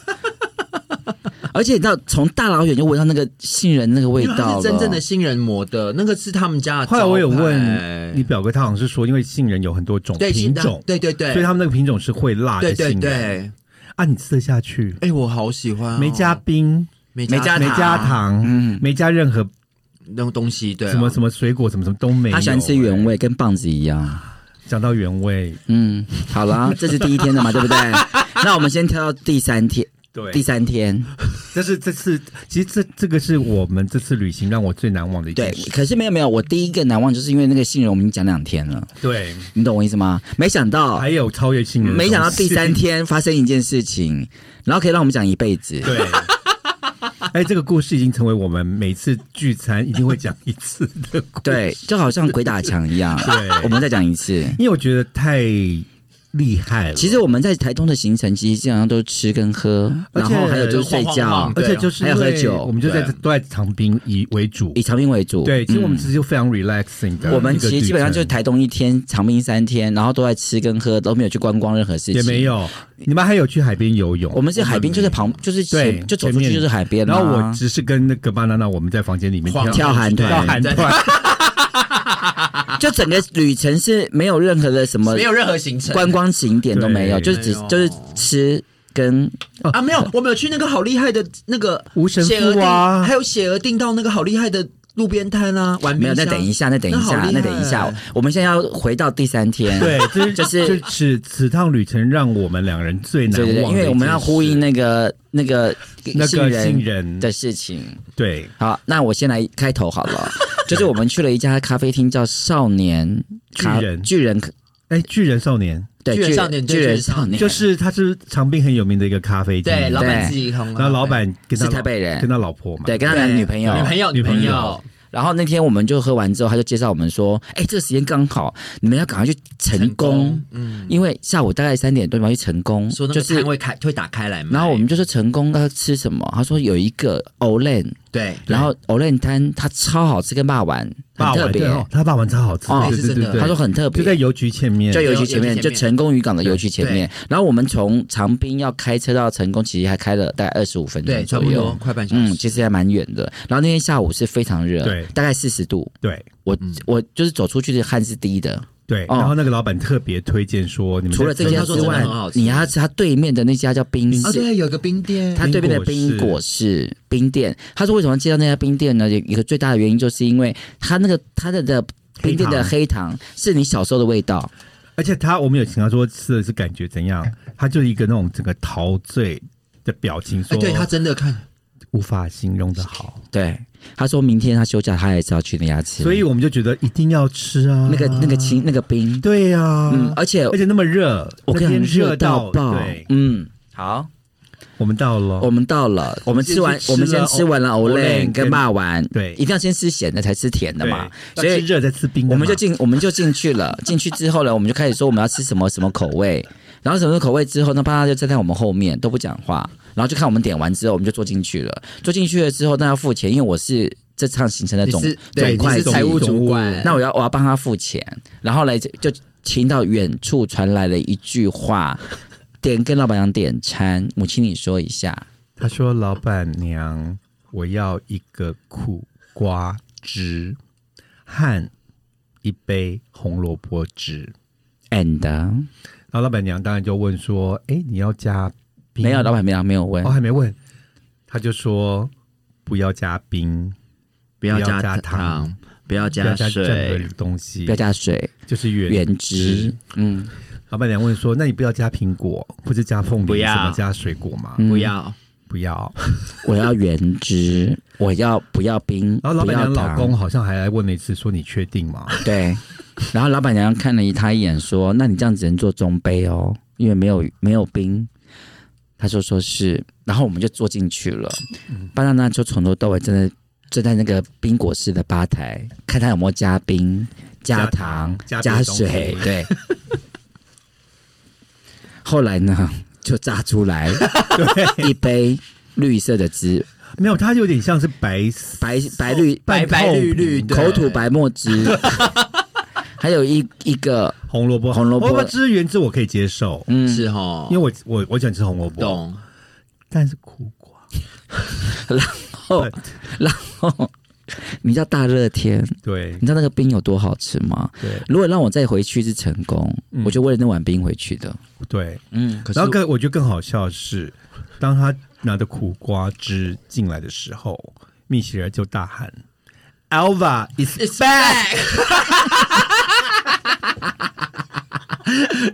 而且你知道，从大老远就闻到那个杏仁那个味道了，是真正的杏仁磨的，那个是他们家的。后来我有问你表哥，他好像是说，因为杏仁有很多种品种，对对对，所以他们那个品种是会辣的对杏仁。对对，啊，你吃得下去？哎，我好喜欢哦，没加冰，没没加没加糖，嗯。没加任何那种东西，对啊，什么什么水果，什么什么都没有。他喜欢吃原味，跟棒子一样。讲到原味，嗯，好啦，这是第一天的嘛，对不对？那我们先跳到第三天，对第三天，这是这次，其实这这个是我们这次旅行让我最难忘的一对件事。，可是没有没有，我第一个难忘就是因为那个杏仁，我们已经讲两天了，对，你懂我意思吗？没想到，还有超越杏仁没想到第三天发生一件事情，然后可以让我们讲一辈子。对。哎，这个故事已经成为我们每次聚餐一定会讲一次的故事。对，就好像鬼打墙一样。对我们再讲一次。因为我觉得太厉害了。其实我们在台东的行程，其实基本上都是吃跟喝，然后还有就是睡觉晃晃晃，而且就是还有喝酒我们就在对都在长滨以为主以。长滨为主。对，其实我们嗯其实就非常 relaxing 的。我们其实基本上就是台东一天，长滨三天，然后都在吃跟喝，都没有去观光任何事情。也没。有，你们还有去海边游泳我。们是海边，就是旁，就是对前就走出去就是海边啦。然后我只是跟那个 banana 我们在房间里面跳跳韩团跳韩团，就整个旅程是没有任何的什么没有任何行程。观光景点都没有，就是只就是吃跟啊，没有，我们有去那个好厉害的那个无神父啊。还有写额定到那个好厉害的路边摊啊，玩没有。那等一下，那等一下，那等一下，我们现在要回到第三天。对，就是就是就此此趟旅程让我们两人最难对对对，忘，因为我们要呼应。那个那个那个杏仁杏仁的事情。对，好，那我先来开头好了，就是我们去了一家咖啡厅，叫少年巨人巨人哎，巨人少年对，巨人少年对巨人少年。就是他是长滨很有名的一个咖啡店，对，老板自己很好，然后老板跟他是台北人。跟他老婆嘛，对，跟他的女朋友，女朋友女朋友。友，然后那天我们就喝完之后，他就介绍我们说：“哎，这个时间刚好，你们要赶快去成功，嗯，因为下午大概三点多你们要去成功，说那就是个摊位开会打开来嘛，然后我们就说成功要吃什么？他说有一个 Olen，对，然后 Olen 摊它超好吃，跟霸丸很特别。王对哦，他霸王超好吃，哦对是真的对对对，他说很特别，就在邮局前面，在邮局前面，就成功渔港的邮局前面。然后我们从长滨要开车到成功，其实还开了大概二十五分钟对，差左右不多。快半小时，嗯，其实还蛮远的。然后那天下午是非常热，对大概四十度。对我嗯我就是走出去的汗是滴的。对，哦。然后那个老板特别推荐说，你们除了这家之外你要吃他对面的那家叫冰啊，室。对，有个冰店，他对面的冰果室冰店，他说为什么介绍那家冰店呢？有一个最大的原因就是因为他那个他的的冰店的黑糖是你小时候的味道，而且他我们有请他说吃的是感觉怎样，他就一个那种整个陶醉的表情，哎，说对他真的看，无法形容的好，对，他说明天他休假，他还是要去那家吃，所以我们就觉得一定要吃啊，那个那个青那个冰，对呀，嗯，而且而且那么热，我跟你讲那天热到爆。对，，嗯，好，我们到了，我们到了，我们吃完，先去吃我们先吃完了 Olen Olen 跟跟霸丸，对。一定要先吃咸的才吃甜的嘛，所以热再吃冰的，我们就进我们就进去了，进去之后呢，我们就开始说我们要吃什么什么口味，然后什么口味之后，那爸爸就站在我们后面都不讲话，然后就看我们点完之后，我们就坐进去了。坐进去了之后，那要付钱，因为我是这趟行程的总总会是财务主管，那我要我要帮他付钱，然后来就就听到远处传来了一句话，点跟老板娘点餐，母亲你说一下，他说：“老板娘，我要一个苦瓜汁和一杯红萝卜汁。and 然后老板娘当然就问说：“哎，你要加冰？”没有，老板娘没有问哦，，还没问，他就说不要加冰，不要加加糖糖，不要加加任何水，东西，不要加水，就是原原汁，嗯老板娘问说：“那你不要加苹果，或者加凤梨，不要什么加水果吗？嗯不要。不要。我要原汁，我要不要冰？然后老板娘老公好像还来问了一次，说：“你确定吗对，然后老板娘看了他一眼，说：“那你这样只能做中杯哦，因为没有没有冰。”他就说是，然后我们就坐进去了。巴娜娜就从头到尾真的站在那个冰果室的吧台，看他有没有加冰、加糖、加水，对。后来呢，就榨出来一杯绿色的汁，？”没有，它有点像是白白白绿白白绿绿的口吐白沫汁，还有一一个红萝卜，红萝卜。汁原汁我可以接受，嗯，是哈，因为我我我喜欢吃红萝卜，懂。但是苦瓜，然后然后你知道大热天，对。你知道那个冰有多好吃吗？对。如果让我再回去是成功，嗯。我就为了那碗冰回去的。对。嗯，可是然后更我觉得更好笑的是，当他拿着苦瓜汁进来的时候，蜜雪儿就大喊：“Alva is back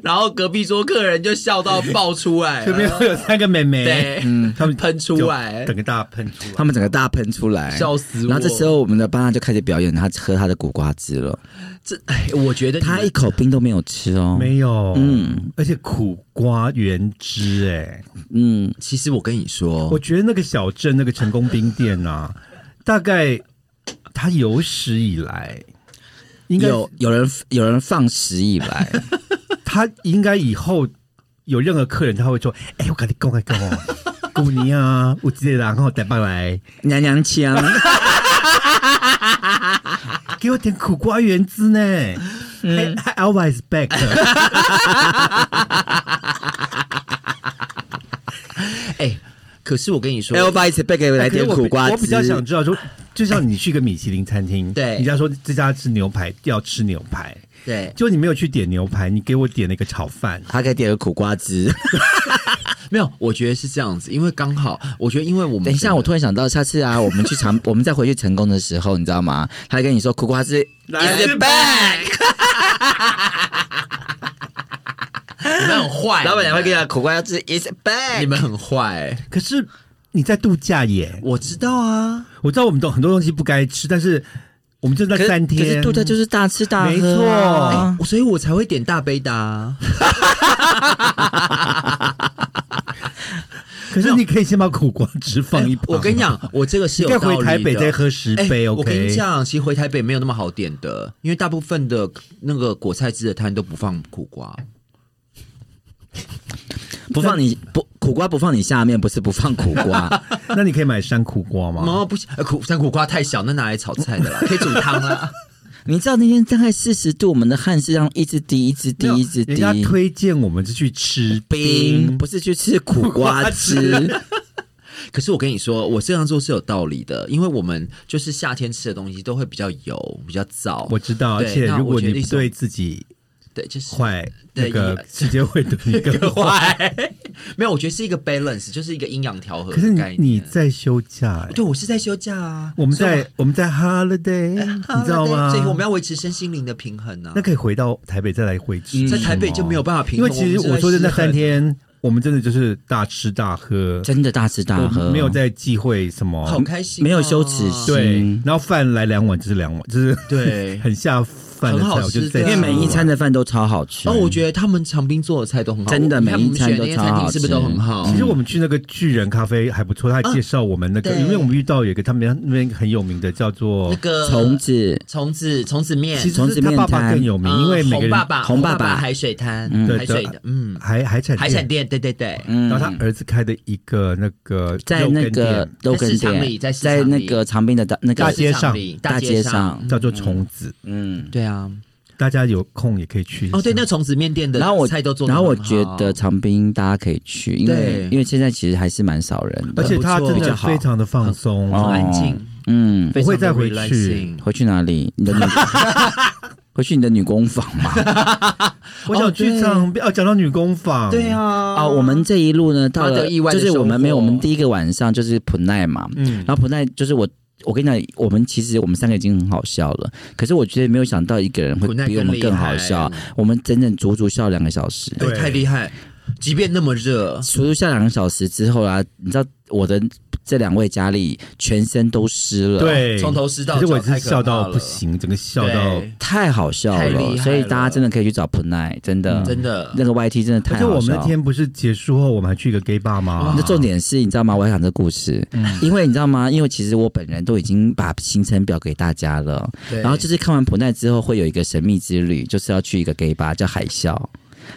然后隔壁桌客人就笑到爆出来这边 有三个妹妹，对，嗯，他们 喷出来整个大喷出来。他们整个大喷出来，笑死我。然后这时候我们的巴娜就开始表演，他喝他的苦瓜汁了，这，哎，我觉得他一口冰都没有吃哦。没有，嗯嗯，而且苦瓜原汁，哎，嗯，其实我跟你说，我觉得那个小镇那个成功冰店啊，大概他有史以来，应该有有人有人放屎以来，他应该以后有任何客人，他会说：“哎、我跟你讲，我跟你讲哦，姑娘啊，我直接然后带过来，娘娘腔。给我点苦瓜原汁呢。嗯，Alva is back。哎，可是我跟你说，L 八一次背给来点苦瓜汁，我比较想知道说，就像你去一个米其林餐厅，对。人家说这家吃牛排要吃牛排，对，就你没有去点牛排，你给我点了一个炒饭，他可以点个苦瓜汁。没有，我觉得是这样子，因为刚好，我觉得因为我们等一下，我突然想到，下次啊，我们去长，我们再回去成功的时候，你知道吗？他跟你说苦瓜汁来 is back，你们很坏，老板娘会跟你讲苦瓜汁 is back，你们很坏，可是你在度假耶。我知道啊，我知道我们都很多东西不该吃，但是我们就那可是三天，可是度假就是大吃大喝、没错所以我才会点大杯的、啊。可是你可以先把苦瓜汁放一旁。我跟你，讲，我这个是有道理的。回台北再喝十杯哎我跟你？讲，其实回台北没有那么好点的，因为大部分的那个果菜汁的摊都不放苦瓜。不放你不苦瓜不放你下面，不是不放苦瓜，那你可以买山苦瓜吗？哦，不行，呃苦山苦瓜太小，那拿来炒菜的啦，可以煮汤啊。你知道那天大概四十度，我们的汗是这样一直滴一直滴一直人家，推荐我们是去吃冰不是去吃苦瓜汁，可是我跟你说，我这样做是有道理的，因为我们就是夏天吃的东西都会比较油、比较燥。我知道，而对那且如果觉得一种你对自己对，就是坏，对那个也世界会 对你更坏。没有，我觉得是一个 balance，就是一个阴阳调和可是你。你在休假、欸，对我是在休假啊，我们在我们在 holiday，你知道吗？所以我们要维持身心灵的平衡啊。那可以回到台北再来回吃，在台北就没有办法平衡，因为其实我说的那三天，我们真的就是大吃大喝，真的大吃大喝，没有在忌讳什么，好开心啊，没有羞耻心。对嗯，然后饭来两碗就是两碗，就是对。很下饭的很好菜，我就吃因为每一餐的饭都超好吃。哦，我觉得他们长滨做的菜都很好，真的每一餐都超好厅是不是都很好？其实我们去那个巨人咖啡还不错，他介绍我们那个，对。因为我们遇到有一个他们那边很有名的叫做那，个虫子。虫子虫子面，其实虫子面是他爸爸更有名，嗯。因为每个人红爸爸红爸爸海水滩嗯海水的嗯。海海产海产店，对对对，嗯。然后他儿子开的一个那个在肉羹那个店。肉羹在市场店里在市在场里。那个长滨的大那个大街上大街上叫做虫子，嗯。对啊，大家有空也可以去。哦对，那虫子面店的，然后我菜都做然后我觉得长滨大家可以去，因为因为现在其实还是蛮少人的，而且他真的非常的放松，哦很安静，嗯，非常的我会再回去。回去哪里？你的女 回去你的女工坊嘛？我想去唱哦，讲到女工坊，对，啊，啊，我们这一路呢，到发了意外就是我们没有，我们第一个晚上就是普奈嘛，嗯，然后普奈就是我。我跟你讲，我们其实我们三个已经很好笑了，可是我觉得没有想到一个人会比我们更好笑。我们整整足足笑两个小时，对对，太厉害，即便那么热，足足笑两个小时之后啊，你知道我的这两位佳丽全身都湿了，，对，从头湿到可是我也是笑到不行，整个笑到，太好笑了，太了所以大家真的可以去找普奈，真的，真的那个 YT 真的而且我们那天不是结束后，我们还去一个 gay bar 吗那？重点是，你知道吗？我要讲这个故事，因为你知道吗？因为其实我本人都已经把行程表给大家了，然后就是看完普奈之后，会有一个神秘之旅，就是要去一个 gay bar 叫海啸。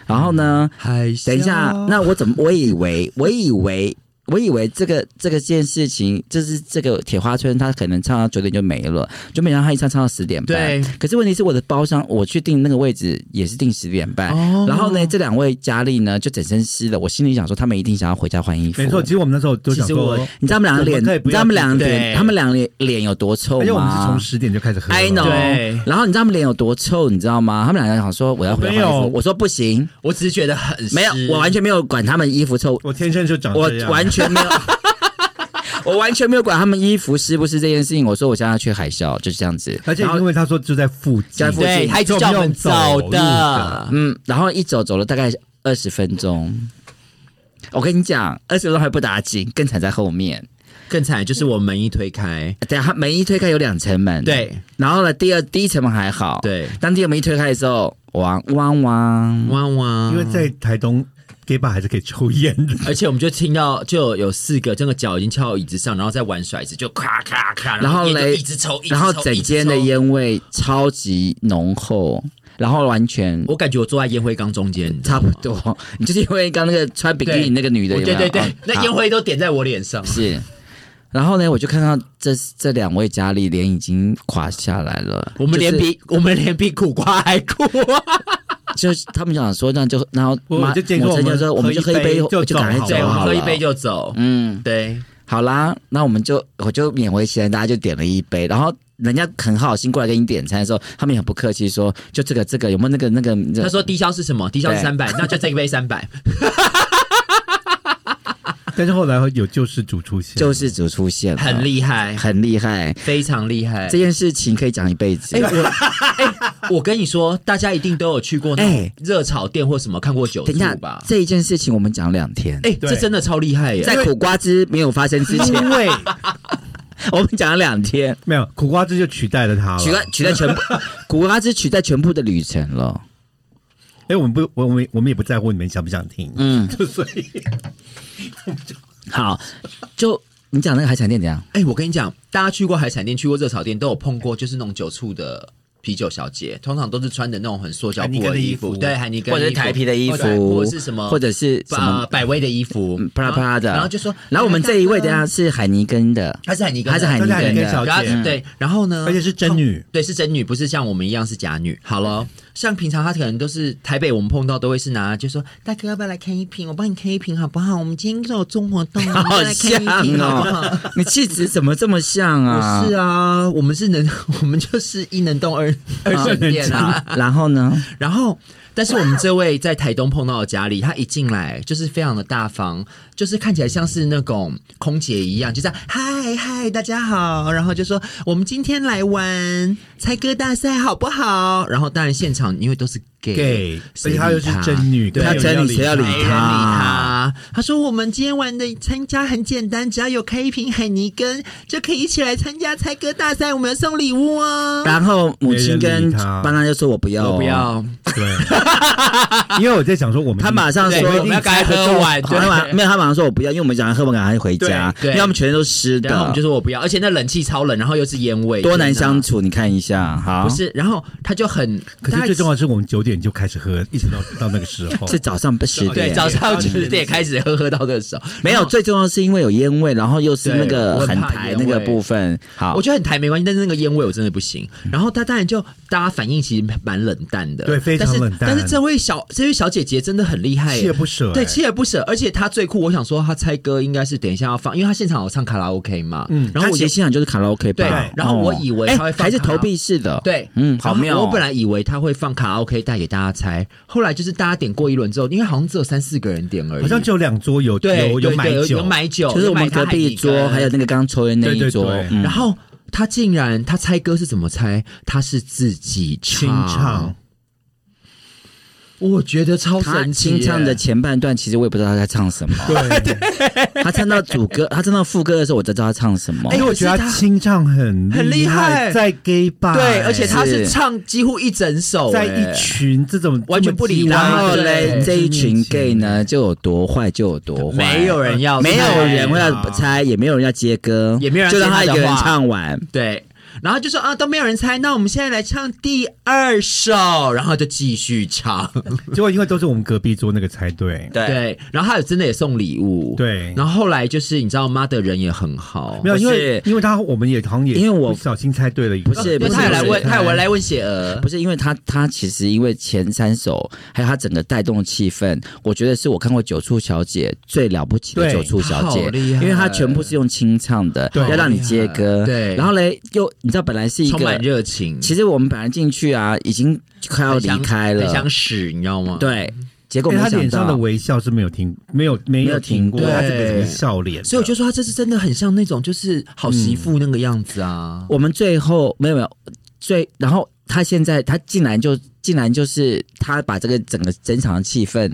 然后呢，海等一下，那我怎么？我以为，我以为。我以为这个这个件事情，就是这个铁花村，他可能唱到九点就没了，就没想到他一唱唱到十点半。对。可是问题是我的包厢，我去订那个位置也是订十点半。哦。然后呢，这两位佳丽呢就整身湿了，我心里想说，他们一定想要回家换衣服。没错，其实我们那时候都想其实我说，你知道他们两个脸，你知道他们两个脸，他们两个脸脸有多臭吗？而且我们是从十点就开始喝了。I know，对。然后你知道他们脸有多臭，你知道吗？他们两个想说我要回家换衣服，我说不行，我只是觉得很湿没有，我完全没有管他们衣服臭，我天生就长我这样，完全没有。我完全没有管他们衣服是不是这件事情，我说我现在要去海啸，就是这样子。而且因为他说就在附近，在附近对，他一直叫我们走的的，嗯，然后一走走了大概二十分钟。我跟你讲，二十分钟还不打紧，更惨在后面。更惨就是我门一推开，等一下，门一推开有两层门，。对然后呢，第二第一层门还好，。对，当第二门一推开的时候，汪汪汪，汪汪，因为在台东 gay bar 还是可以抽烟的，而且我们就听到就有有四个，这个脚已经翘到椅子上，然后在玩甩子，就咔咔咔，然后嘞一直抽，一直抽然后整间的，烟味超级浓厚，然后完全我感觉我坐在烟灰缸中间，差不多。你就是因为刚那个穿比基尼那个女的有有，对对对哦，那烟灰都点在我脸上，是。然后呢，我就看到这这两位佳丽脸已经垮下来了，我们就是脸比我们脸比苦瓜还苦，就是他们想说，那就然后我妈就见过我们就说，我们就喝一杯，就就赶快走。喝一杯就走，嗯，对，好啦，那我们就我就勉为其难，大家就点了一杯，然后人家很好心过来给你点餐的时候，他们也很不客气说，就这个这个有没有那个那个？他说低消是什么？低消是对三百，那就这一杯三百，但是后来有救世主出现，救世主出现了，很厉害，很厉害，非常厉害这。件事情可以讲一辈子。哎、我 哎、我跟你说，大家一定都有去过那种哎热炒店或什么，看过酒等一下醋吧？这一件事情我们讲两天，哎、对这真的超厉害耶！在苦瓜汁没有发生之前，因为 我们讲了两天，没有苦瓜汁就取代了它了。取代取代全部，苦瓜汁取代全部的旅程了。哎，我们不，我我们我们也不在乎你们想不想听，嗯，就所以好，就你讲那个海产店怎样？哎、我跟你讲，大家去过海产店、去过热炒店，都有碰过，就是那种酒醋的啤酒小姐，通常都是穿的那种很塑胶布的衣服对，海尼根或者是台皮的衣服，或者是什么，或者是什么呃百威的衣服，啪啦啪啦的，然后就说，然后我们这一位等下是海尼根的，她是海尼根的，她是海尼根小姐对，然后呢，而且是真女对，是真女，不是像我们一样是假女。好了，像平常他可能都是台北，我们碰到都会是拿，就说大哥要不要来看一瓶？我帮你看一瓶好不好？我们今天都有中活动，来看一像瓶好不好？哦，你气质怎么这么像啊？不是啊，我们是能，我们就是一能动二 二神殿啊。然后呢？然后，但是我们这位在台东碰到的家里，他一进来就是非常的大方，就是看起来像是那种空姐一样，就这样嗨嗨，大家好，然后就说我们今天来玩猜歌大赛好不好？然后当然现场因为都是 gay，, 谁且她又是真女，对她真女谁要理他。他说：“我们今天玩的参加很简单，只要有开一瓶海尼根，就可以一起来参加猜歌大赛。我们要送礼物哦。然后母亲跟班纳就说我不要，我不。要，对，因为我在想说，我们他马上说我们要赶快喝完他马没有，他马上说我不要，因为我们讲完喝完赶快回家，对对因为他们全都湿的，然后我们就说我不要，而且那冷气超冷，然后又是烟味，多难相。处。你看一下，好，不是，然后他就很，可是最重要的是，我们九点就开始喝，一直到到那个时候。是早上十对点，早上十点开始喝，喝到的时候 没有，最重要是因为有烟味，然后又是那对我很个很怕烟味台那个部分，好我，觉得很台没关系，但是那个烟味我真的不行。然后他当然就大家反应其实蛮冷淡的，对非常冷淡但是这位小这位小姐姐真的很厉害，锲而不舍对，哎锲而不舍。而且她最酷，我想说他猜歌应该是等一下要放，因为他现场有唱卡拉 OK 嘛，嗯然后其实现场就是卡拉 OK 吧。对，然后我以为还是投币式的，对，嗯，好妙哦。我本来以为他会放卡拉 OK 带给大家猜，后来就是大家点过一轮之后，因为好像只有三四个人点而已，好像只有两桌有对有有买酒，买酒，就是我们隔壁桌海尼根还有那个刚刚抽烟那一桌。然后他竟然他猜歌是怎么猜？他是自己清唱，我觉得超他神奇耶。清唱的前半段，其实我也不知道他在唱什么。对，他唱到主歌，他唱到副歌的时候，我才知道他唱什么。哎因为我觉得他他清唱很很厉害害，在 gay bar，对，而且他是是唱几乎一整首，在哎一群这种完全不理他然后嘞，这一群 gay 呢，就有多坏就有多坏，没有人要猜，没有人会要猜，也没有人要接歌，也没有人就让他一个人接他的话唱完。对。然后就说啊，都没有人猜，那我们现在来唱第二首，然后就继续唱。结果因为都是我们隔壁桌那个猜对，对，然后他有真的也送礼物，。对，然后后来就是你知道妈的人也很好，没有，因为因为他我们也好像也因为我不小心猜对了一个，不是不是他也来问，他也来问雪儿，不是因为他，他其实因为前三首，还有他整个带动气氛，我觉得是我看过九处小姐最了不起的对。九处小姐因为她全部是用清唱的，对。要让你接歌，对。然后嘞又你知道本来是一充满个，热情，其实我们本来进去啊，已经快要离开了。很想，屎，你知道吗？对，结果他脸上的。微笑是没有停，没有没没有有停过，他这个整个笑脸，所以我就说他这是真的很像那种就是好媳妇那个样子啊。我们最后没有没有最，然后他现在他竟然就竟然就是他把这个整个整场的气氛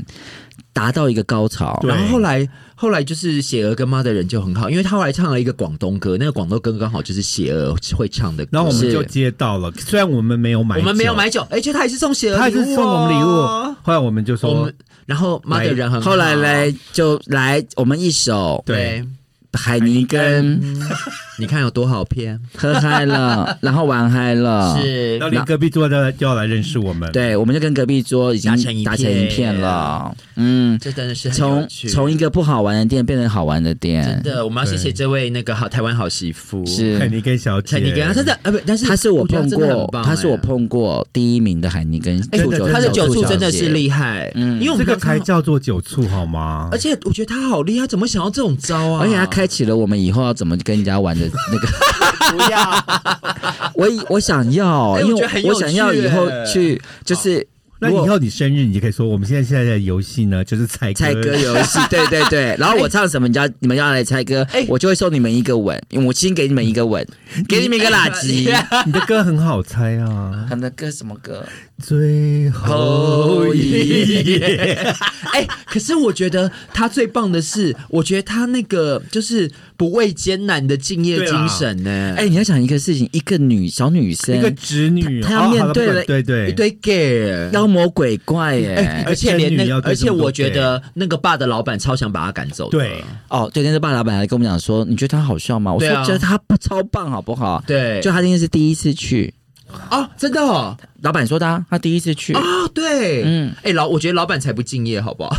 达到一个高潮，然后后来后来就是雪儿跟妈的人就很好，因为他后来唱了一个广东歌，那个广东歌刚好就是雪儿会唱的歌。然后我们就接到了，虽然我们没有买，我们没有，买酒，而且他也是送雪儿礼物哦，他也是送我们礼物，后来我们就说我们，然后妈的人很好。后来来就来我们一首。对海尼根。你看有多好骗，喝嗨了，然后玩嗨了，。是。然后连隔壁桌的就要来认识我们，对，我们就跟隔壁桌已经打成一片。了。嗯，这真的是从从一个不好玩的店变成好玩的店。真，的，我们要谢谢这位那个好台湾好媳妇，是。海尼根小姐，海尼根，她真的呃不，但是她是我碰过，真的很棒他是我哎碰过第一名的海尼根哎醋酒，他的酒醋真的是厉害，嗯。因为我们这个才叫做酒醋好吗？而且我觉得她好厉害，怎么想到这种招啊？而且她开启了我们以后要怎么跟人家玩的那个。不要，我以我想要，哎因为我想要以后去就是。那以后你生日，你就可以说我们现在现在的游戏呢，就是猜猜歌游戏，对对对，然后我唱什么，你要你们要来猜歌。哎，我就会送你们一个吻，我先给你们一个吻，给你们一个垃圾。你的歌很好猜啊，他的歌什么歌？最后一页。哎、可是我觉得他最棒的是，我觉得他那个就是不畏艰难的敬业精神呢、哎，你要想一个事情，一个女小女生，一个侄女，她她要面对了对对一堆 gay。妖魔鬼怪耶。哎、而且连那个，而且我觉得那个爸的老板超想把他赶走的。对哦，对，那个爸老板还跟我们讲说，你觉得他好笑吗？我说觉得他不超棒，好不好？对，就他今天是第一次去，哦，真的哦，老板说的啊，他第一次去。啊对，嗯嗯，哎、老，我觉得老板才不敬业，好不好？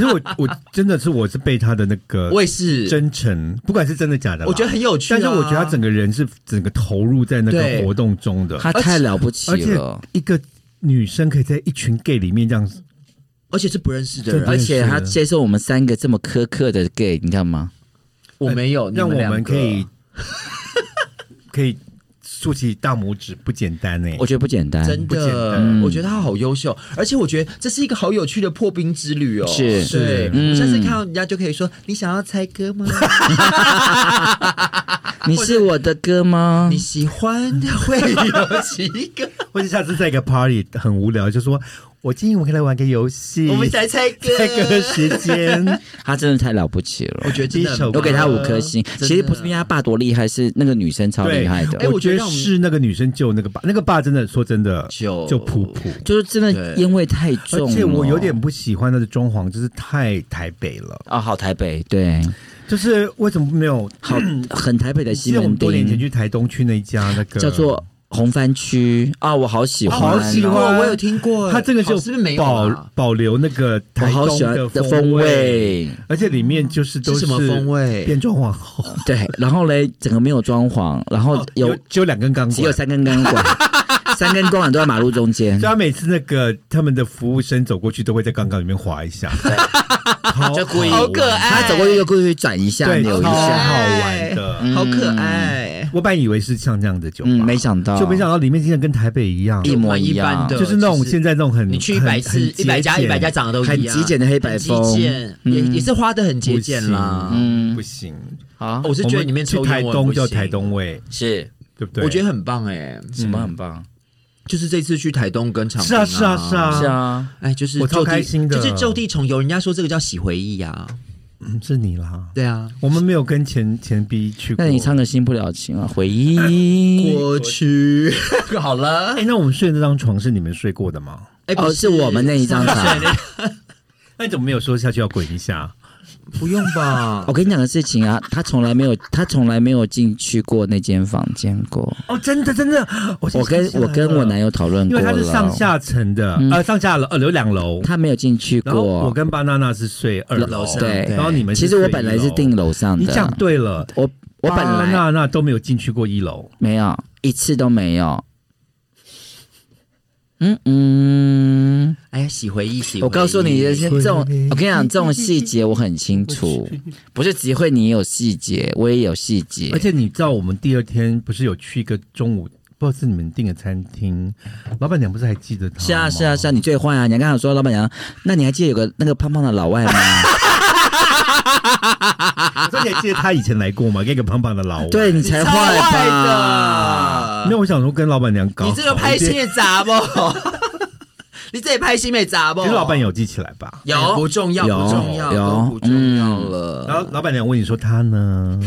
可是我我真的是我是被他的那个 我也是，真诚，不管是真的假的啦，我觉得很有趣、啊。但是我觉得他整个人是整个投入在那对。个活动中的，他太了不起而且了，一个女生可以在一群 gay 里面这样，而且是不认识的而且他接受我们三个这么苛刻的 gay，你看吗？我没有，你让我两个。们可以 可以竖起大拇指，不简单呢。我觉得不简单，真的，单我觉得他好优秀，而且我觉得这是一个好有趣的破冰之旅哦。是对，嗯我下次看到人家就可以说：“你想要猜歌吗？你是我的歌吗你？喜欢会有几个？或者下次在一个 party 很无聊，就说我建议我们可以来玩个游戏，我们来猜歌。”在个时间，他真的太了不起了我，觉得真的很第一首棒我给他五颗星。其实不是因为他爸多厉害，是那个女生超厉害的哎。我觉得是那个女生救那个爸，那个爸真的说真的就就普普。就是真的对烟味太重了，而且我有点不喜欢他的装潢，就是太台北了。啊，好台北，对，就是为什么没有？好很台北的 西记得我们多年前，去台东去那家那个叫做红番区。啊，我好喜欢，好喜欢。我有听过，它这个就是不是没有保啊？保留那个我好喜欢的风风，味。而且里面就是都是什么风味？变装皇后，对，然后嘞，整个没有装潢，然后有有只有两根钢管，只有三根钢管，三根钢管都在马路中间。所以，他每次那个他们的服务生走过去，都会在钢管里面滑一下，好 就故意好可爱。他走过去就故意转一下，对，扭一下。好，玩的。好可爱。我本来以为是像这样的酒吧，嗯，没想到，就没想到里面竟然跟台北一样，一模一样。的，就是那种现在那种很你去一百次、一百家、一百家长得都一样，很极简的黑白风。很极简也也是花的很节俭啦。嗯。不行，好，我是觉得里面去台东叫台，东味，是。对不对？我觉得很棒哎。什么很棒？就是这次去台东跟长是啊是啊是啊是啊，哎，就是我超开心的就是就地重游。人家说这个叫洗回忆啊，嗯是你啦。对啊，我们没有跟前前 B 去过。那你唱的新不了情啊，回忆。过去好了哎、。那我们睡的那张床是你们睡过的吗？哎，不哦，是我们那一张床。那你怎么没有说下去要滚一下？不用吧。我？跟你讲个事情啊，他从来没有，他从来没有进去过那间房间过。哦，真的真的，我我跟我跟我男友，讨论因为过了，他是上下层的，嗯呃，上下楼呃有两楼，他没有进去过。我。跟巴娜娜是睡二楼，对。然后你们其实我本来是订楼上的，你讲对了，我我本巴来娜娜都没有进去过一楼，没有一次都没有。嗯嗯，哎呀，洗回忆，洗回忆。我告诉你，这些这种，我跟你讲，这种细节我很清楚，不是只会你有细节，我也有细节而。且你知道我们第二天不是有去一个中午，不知道是你们订的餐厅，老板娘不是还记得他？是啊，是啊，是啊，你最坏啊！你刚才说老板娘，那你还记得有个那个胖胖的老外吗？我说你还记得他以前来过吗？跟一个胖胖的老外，对你才超坏坏吧？的因为我想说跟老板娘搞，你这个拍戏也砸不？你这里拍戏没砸不？其实老板有记起来吧？有不重要，有不重要，不重要了然了。后老板娘问你说他呢？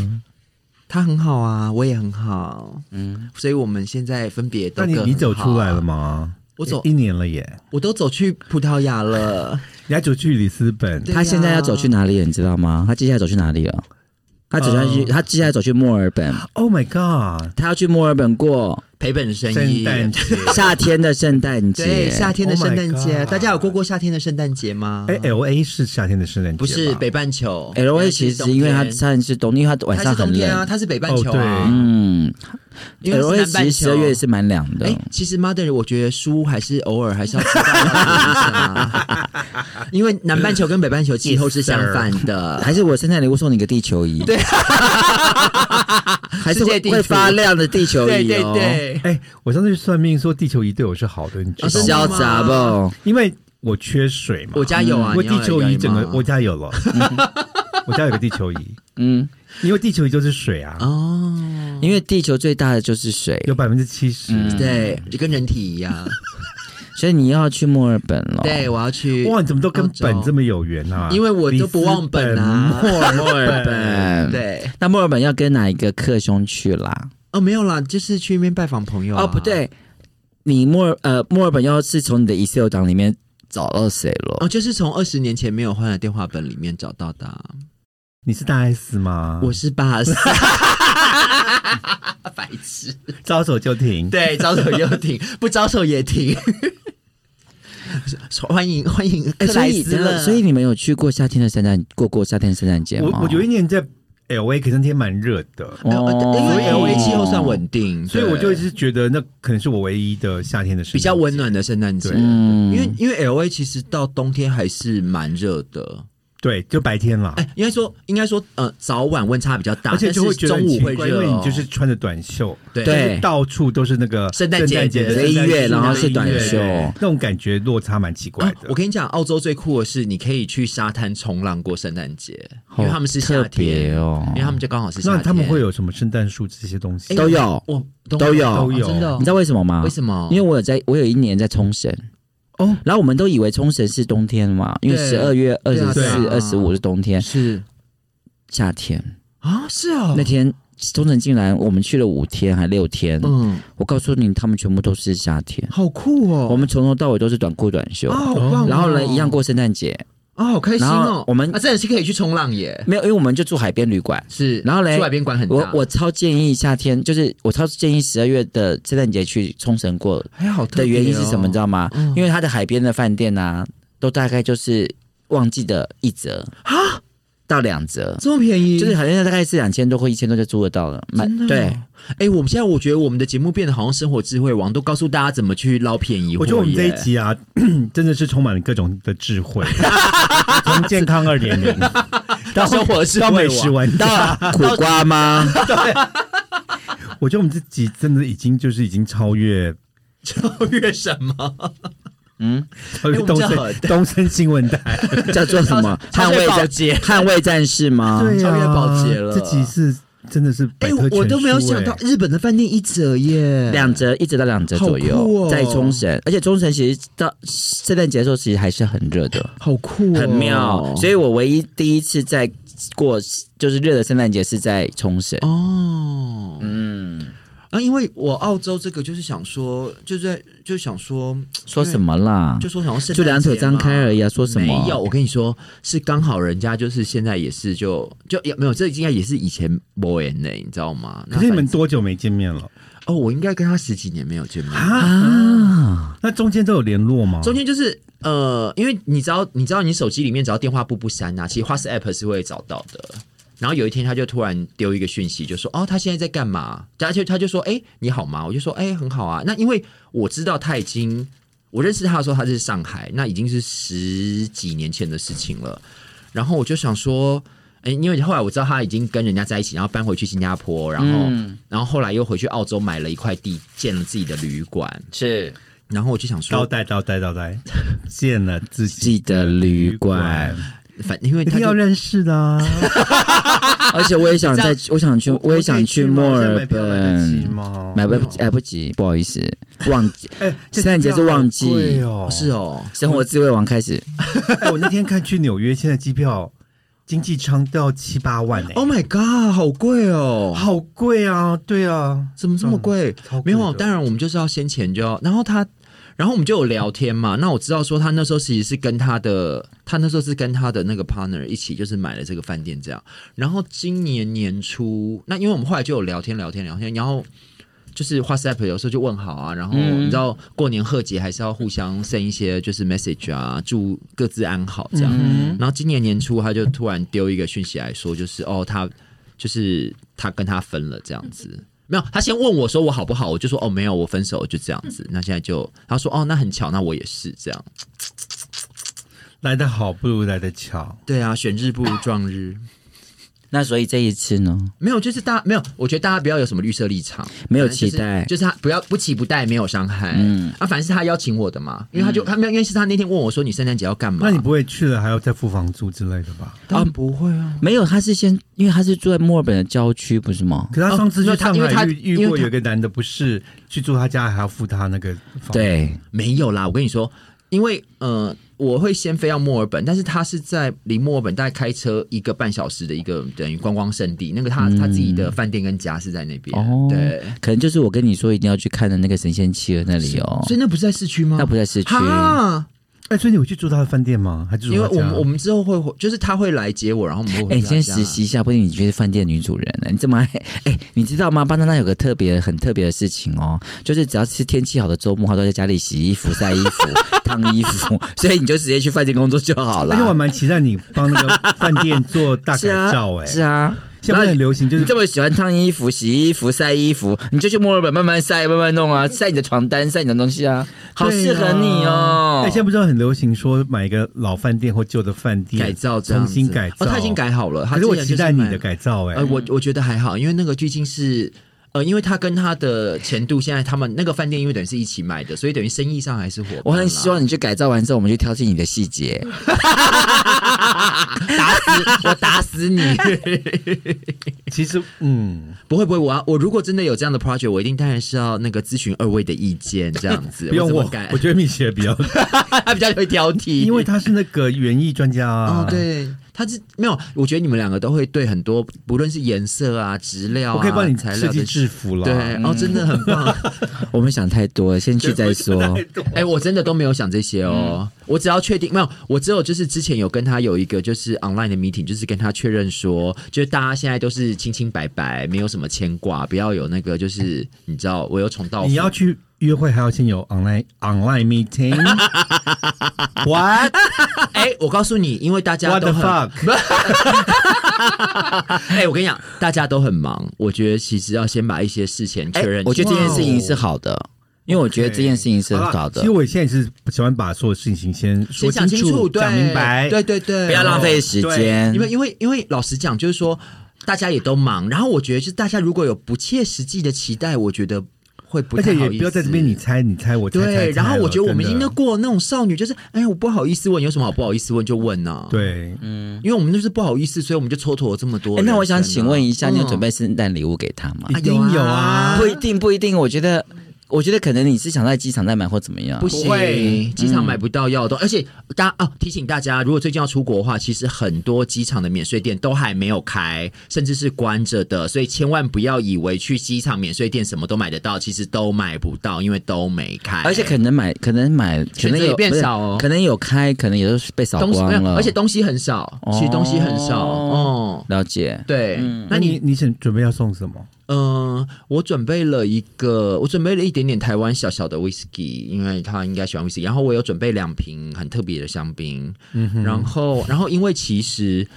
他很好啊，我也很好，嗯，所以我们现在分别都那你你走出来了？吗？我走一年了耶，我都走去葡萄牙了。你还走去里斯本？对他现在要走去哪里了？你知道吗？他接下来走去哪里了？他走下去，他接下来走去墨尔本，Oh my god！他要去墨尔本过赔本生圣意，诞节，夏天的圣诞节对，。夏天的 Oh my 圣诞节，God 大家有过过夏天的圣诞节吗？哎，L A 是夏天的圣诞节吧，不是北半球 L A 其实因为它它算是冬，因为它晚它上很是冬天啊，冷。它是北半球哦啊。嗯因为，L 是 A 南半其实十二月是蛮凉的哎、。其实 Mother，我觉得书还是偶尔还是要知道要读一下，因为南半球跟北半球气候是相反的。还是我圣诞礼物送你个地球仪？对，还是会发亮的地球对仪哦。对对，哎，我上次去算命说地球仪对我是好的，你知道吗？潇洒不？因为我缺水嘛，我家有啊，因为地球仪整个我家有了，我家有个地球仪，嗯，因为地球仪就是水啊，哦，因为地球最大的就是水，有百分之七十。嗯对，就跟人体一样。所以你要去墨尔本了。对，我要去哇，你怎么都跟本这么有缘啊？因为我都不忘本啊墨尔本。，对那墨尔本要跟哪一个克兄去啦？哦，没有啦，就是去那边拜访朋友、啊。哦，不，对，你墨尔呃墨尔本要是从你的 Excel 档里面找到谁了？哦，就是从二十年前没有换的电话本里面找到的啊、你是大 S 吗？我是八 S，，白痴。招手就停。对，招手就停，不招手也停。欢迎欢迎所以莱斯了，所以你们有去过夏天的圣诞过过夏天圣诞节吗？我我有一年在 L A，可是那天蛮热的，没有呃因为哦 L A 气候算稳定，所以我就一直觉得那可能是我唯一的夏天的时比较温暖的圣诞节。嗯。因为因为 L A 其实到冬天还是蛮热的，对，就白天啦。哎，应该说应该说呃早晚温差比较大，而且就会觉得但是中午会热、哦，为你就是穿着短袖，对对就是到处都是那个圣诞节节的的音乐然后是短袖那种感觉落差蛮奇怪啊的。我跟你讲，澳洲最酷的是，你可以去沙滩冲浪过圣诞节，因为他们是夏天，哦因为他们就刚好是夏天。那他们会有什么圣诞树这些东西？都有我，都有哦都有真的哦。你知道为什么吗？为什么？因为我有在，我有一年在冲绳。哦，然后我们都以为冲绳是冬天嘛，因为十二月二十四、二十五是冬天，是。夏天。啊，是哦，那天冲绳竟然我们去了五天还六天，嗯，我告诉你，他们全部都是夏天，好酷哦，我们从头到尾都是短裤短袖，啊，好棒哦，然后呢一样过圣诞节，啊，好开心然哦，我们啊，真的是可以去冲浪耶，没有，因为我们就住海边旅馆。是，然后嘞住海边馆很大，我我超建议夏天，就是我超建议十二月的圣诞节去冲绳过。还，好特的哦。原因是什么？你知道吗？嗯。因为它的海边的饭店啊，都大概就是旺季的一折。啊，到两折，这么便宜，就是好像大概是两千多或一千多就租得到了。买真的哦对，哎，我们现在我觉得我们的节目变得好像生活智慧王，都告诉大家怎么去捞便宜。我觉得我们这一集啊，真的是充满了各种的智慧，从健康二点零 到生活智慧到美网食玩家，苦瓜吗？我觉得我们这集真的已经就是已经超越超越什么？嗯，东森东森新闻台，叫做什么？捍卫战保洁捍卫战士吗？对超越啊，保洁了。这集是真的是哎，我都没有想到哎日本的饭店一折耶，两折，一折到两折左右，哦。在冲绳，而且冲绳其实到圣诞节的时候，其实还是很热的，好酷哦，很妙。所以我唯一第一次在过就是热的圣诞节是在冲绳。哦，嗯，啊，因为我澳洲这个就是想说，就是在就想说，说什么啦？就说想要就两腿张开而已啊，说什么？没有，我跟你说，是刚好人家就是现在也是就就也没有，这应该也是以前 boy 呢，你知道吗？可是你们多久没见面了？哦，我应该跟他十几年没有见面，啊，那中间都有联络吗？中间就是呃，因为你知道，你知道你手机里面只要电话簿不删啊，其实 WhatsApp 是会找到的。然后有一天他就突然丢一个讯息，就说：“哦，他现在在干嘛？”他就他就说：“哎，你好吗？”我就说：“哎，很好啊。”那因为我知道他已经，我认识他的时候他是上海，那已经是十几年前的事情了。然后我就想说，哎，因为后来我知道他已经跟人家在一起，然后搬回去新加坡，然后、嗯然后后来又回去澳洲买了一块地，建了自己的旅馆。是然后我就想说，倒带倒带倒带，建了自己的旅馆，反因为他就一定要认识的啊。而且我也想在，我想去，我也想去墨尔本。吗？买不来不及，不好意思，忘记 哎，圣诞节是旺季哦。是哦，生活智慧王开始，哎，我那天看去纽约，现在机票经济舱都要七八万哎，Oh my god，好贵哦！好贵啊！对啊，怎么这么贵？没有，当然我们就是要先前就要，然后他，然后我们就有聊天嘛。那我知道说他那时候其实是跟他的，他那时候是跟他的那个 partner 一起，就是买了这个饭店这样。然后今年年初，那因为我们后来就有聊天聊天聊天，然后。就是 WhatsApp 有时候就问好啊，然后嗯你知道过年贺节还是要互相 send 一些就是 message 啊，祝各自安好这样。嗯然后今年年初他就突然丢一个讯息来说，就是哦，他就是他跟他分了这样子。没有，他先问我说我好不好，我就说哦没有，我分手就这样子。那现在就他说哦，那很巧，那我也是这样。来得好不如来得巧。对啊，选日不如撞日。那所以这一次呢，没有，就是大家没有，我觉得大家不要有什么绿色立场，没有期待就是他不要不期不待，没有伤害。嗯嗯啊，反正是他邀请我的嘛，因为他就他没有，因为是他那天问我说你圣诞节要干嘛？那你不会去了还要再付房租之类的吧？当然不会啊。没有，他是先，因为他是住在墨尔本的郊区，不是吗？可是他上次哦没有去上他因为他海遇遇因为他过有个男的，不是去住他家还要付他那个房，对，没有啦，我跟你说，因为呃，我会先飞到墨尔本，但是他是在离墨尔本大概开车一个半小时的一个等于观光胜地，那个他、他自己的饭店跟家是在那边，哦对，可能就是我跟你说一定要去看的那个神仙企鹅那里哦，所以那不是在市区吗？那不在市区。哈，哎，所以你有去住他的饭店吗？还是住因为我们我们之后会就是他会来接我，然后我们会哎、你先实习一下，不定你就是饭店女主人了。你这么爱，哎、你知道吗？巴娜娜有个特别很特别的事情哦，就是只要是天气好的周末，他都在家里洗衣服、晒衣服、烫衣服，所以你就直接去饭店工作就好了。而且我还蛮期待你帮那个饭店做大改造，哎，是啊。现在很流行，就是你这么喜欢烫衣服、洗衣服、晒衣服，你就去墨尔本慢慢晒、慢慢弄啊，晒你的床单、晒你的东西啊，好适合你哦。哎，现在不是很流行说买一个老饭店或旧的饭店改造这样重新改造，哦，他已经。改好了。他可是我期待你的改造，哎呃，，我我觉得还好，因为那个毕竟是。呃，因为他跟他的前度现在他们那个饭店，因为等于是一起买的，所以等于生意上还是火。我很希望你去改造完之后，我们去挑剔你的细节。打死我，打死你！其实嗯，不会不会，我要我如果真的有这样的 project，我一定当然是要那个咨询二位的意见，这样子。不用我改，我觉得蜜雪比较，他比较会挑剔，因为他是那个园艺专家啊。哦，，对，他是没有，我觉得你们两个都会对很多，不论是颜色啊、质料啊，我可以帮你设计材料的制服了。对，哦，真的很棒。我们想太多了，先去再说。哎、我真的都没有想这些哦，我只要确定没有，我只有就是之前有跟他有一个就是 online 的 meeting，就是跟他确认说，就是大家现在都是清清白白，没有什么牵挂，不要有那个就是你知道我有重蹈你要去约会还要先有 online online meeting。What 哎、我告诉你，因为大家 What 都 fuck？哎、我跟你讲，大家都很忙，我觉得其实要先把一些事情确认、哎我觉得这件事情是好的，因为我觉得这件事情是好的其实。我现在是喜欢把所有事情先说清楚，对，讲明白。对对对，不要浪费时间因。为因为因为老实讲，就是说大家也都忙，然后我觉得就是大家如果有不切实际的期待，我觉得会不而且太好意思。也不要在这边你猜你猜我猜猜对，猜然后我觉得我们已经都过了那种少女，就是哎，我不好意思问，有什么好不好意思问就问呢、，对，嗯因为我们就是不好意思，所以我们就蹉跎了这么多那我想请问一下，你有准备？备圣诞礼物给他吗？一定有啊不一定，不一定。我觉得，我觉得可能你是想在机场再买或怎么样不。行会，机场买不到要的而且大家哦，提醒大家，如果最近要出国的话，其实很多机场的免税店都还没有开，甚至是关着的，所以千万不要以为去机场免税店什么都买得到，其实都买不到，因为都没开，而且可能买，可能买，可能有选择也变少哦可能有开，可能也都是被扫光了。而且东西很少，其实东西很少哦。了解。对，那那你你你想准备要送什么？嗯、我准备了一个，我准备了一点点台湾小小的 whisky，因为他应该喜欢 whisky。然后我有准备两瓶很特别的香槟，然后然后因为其实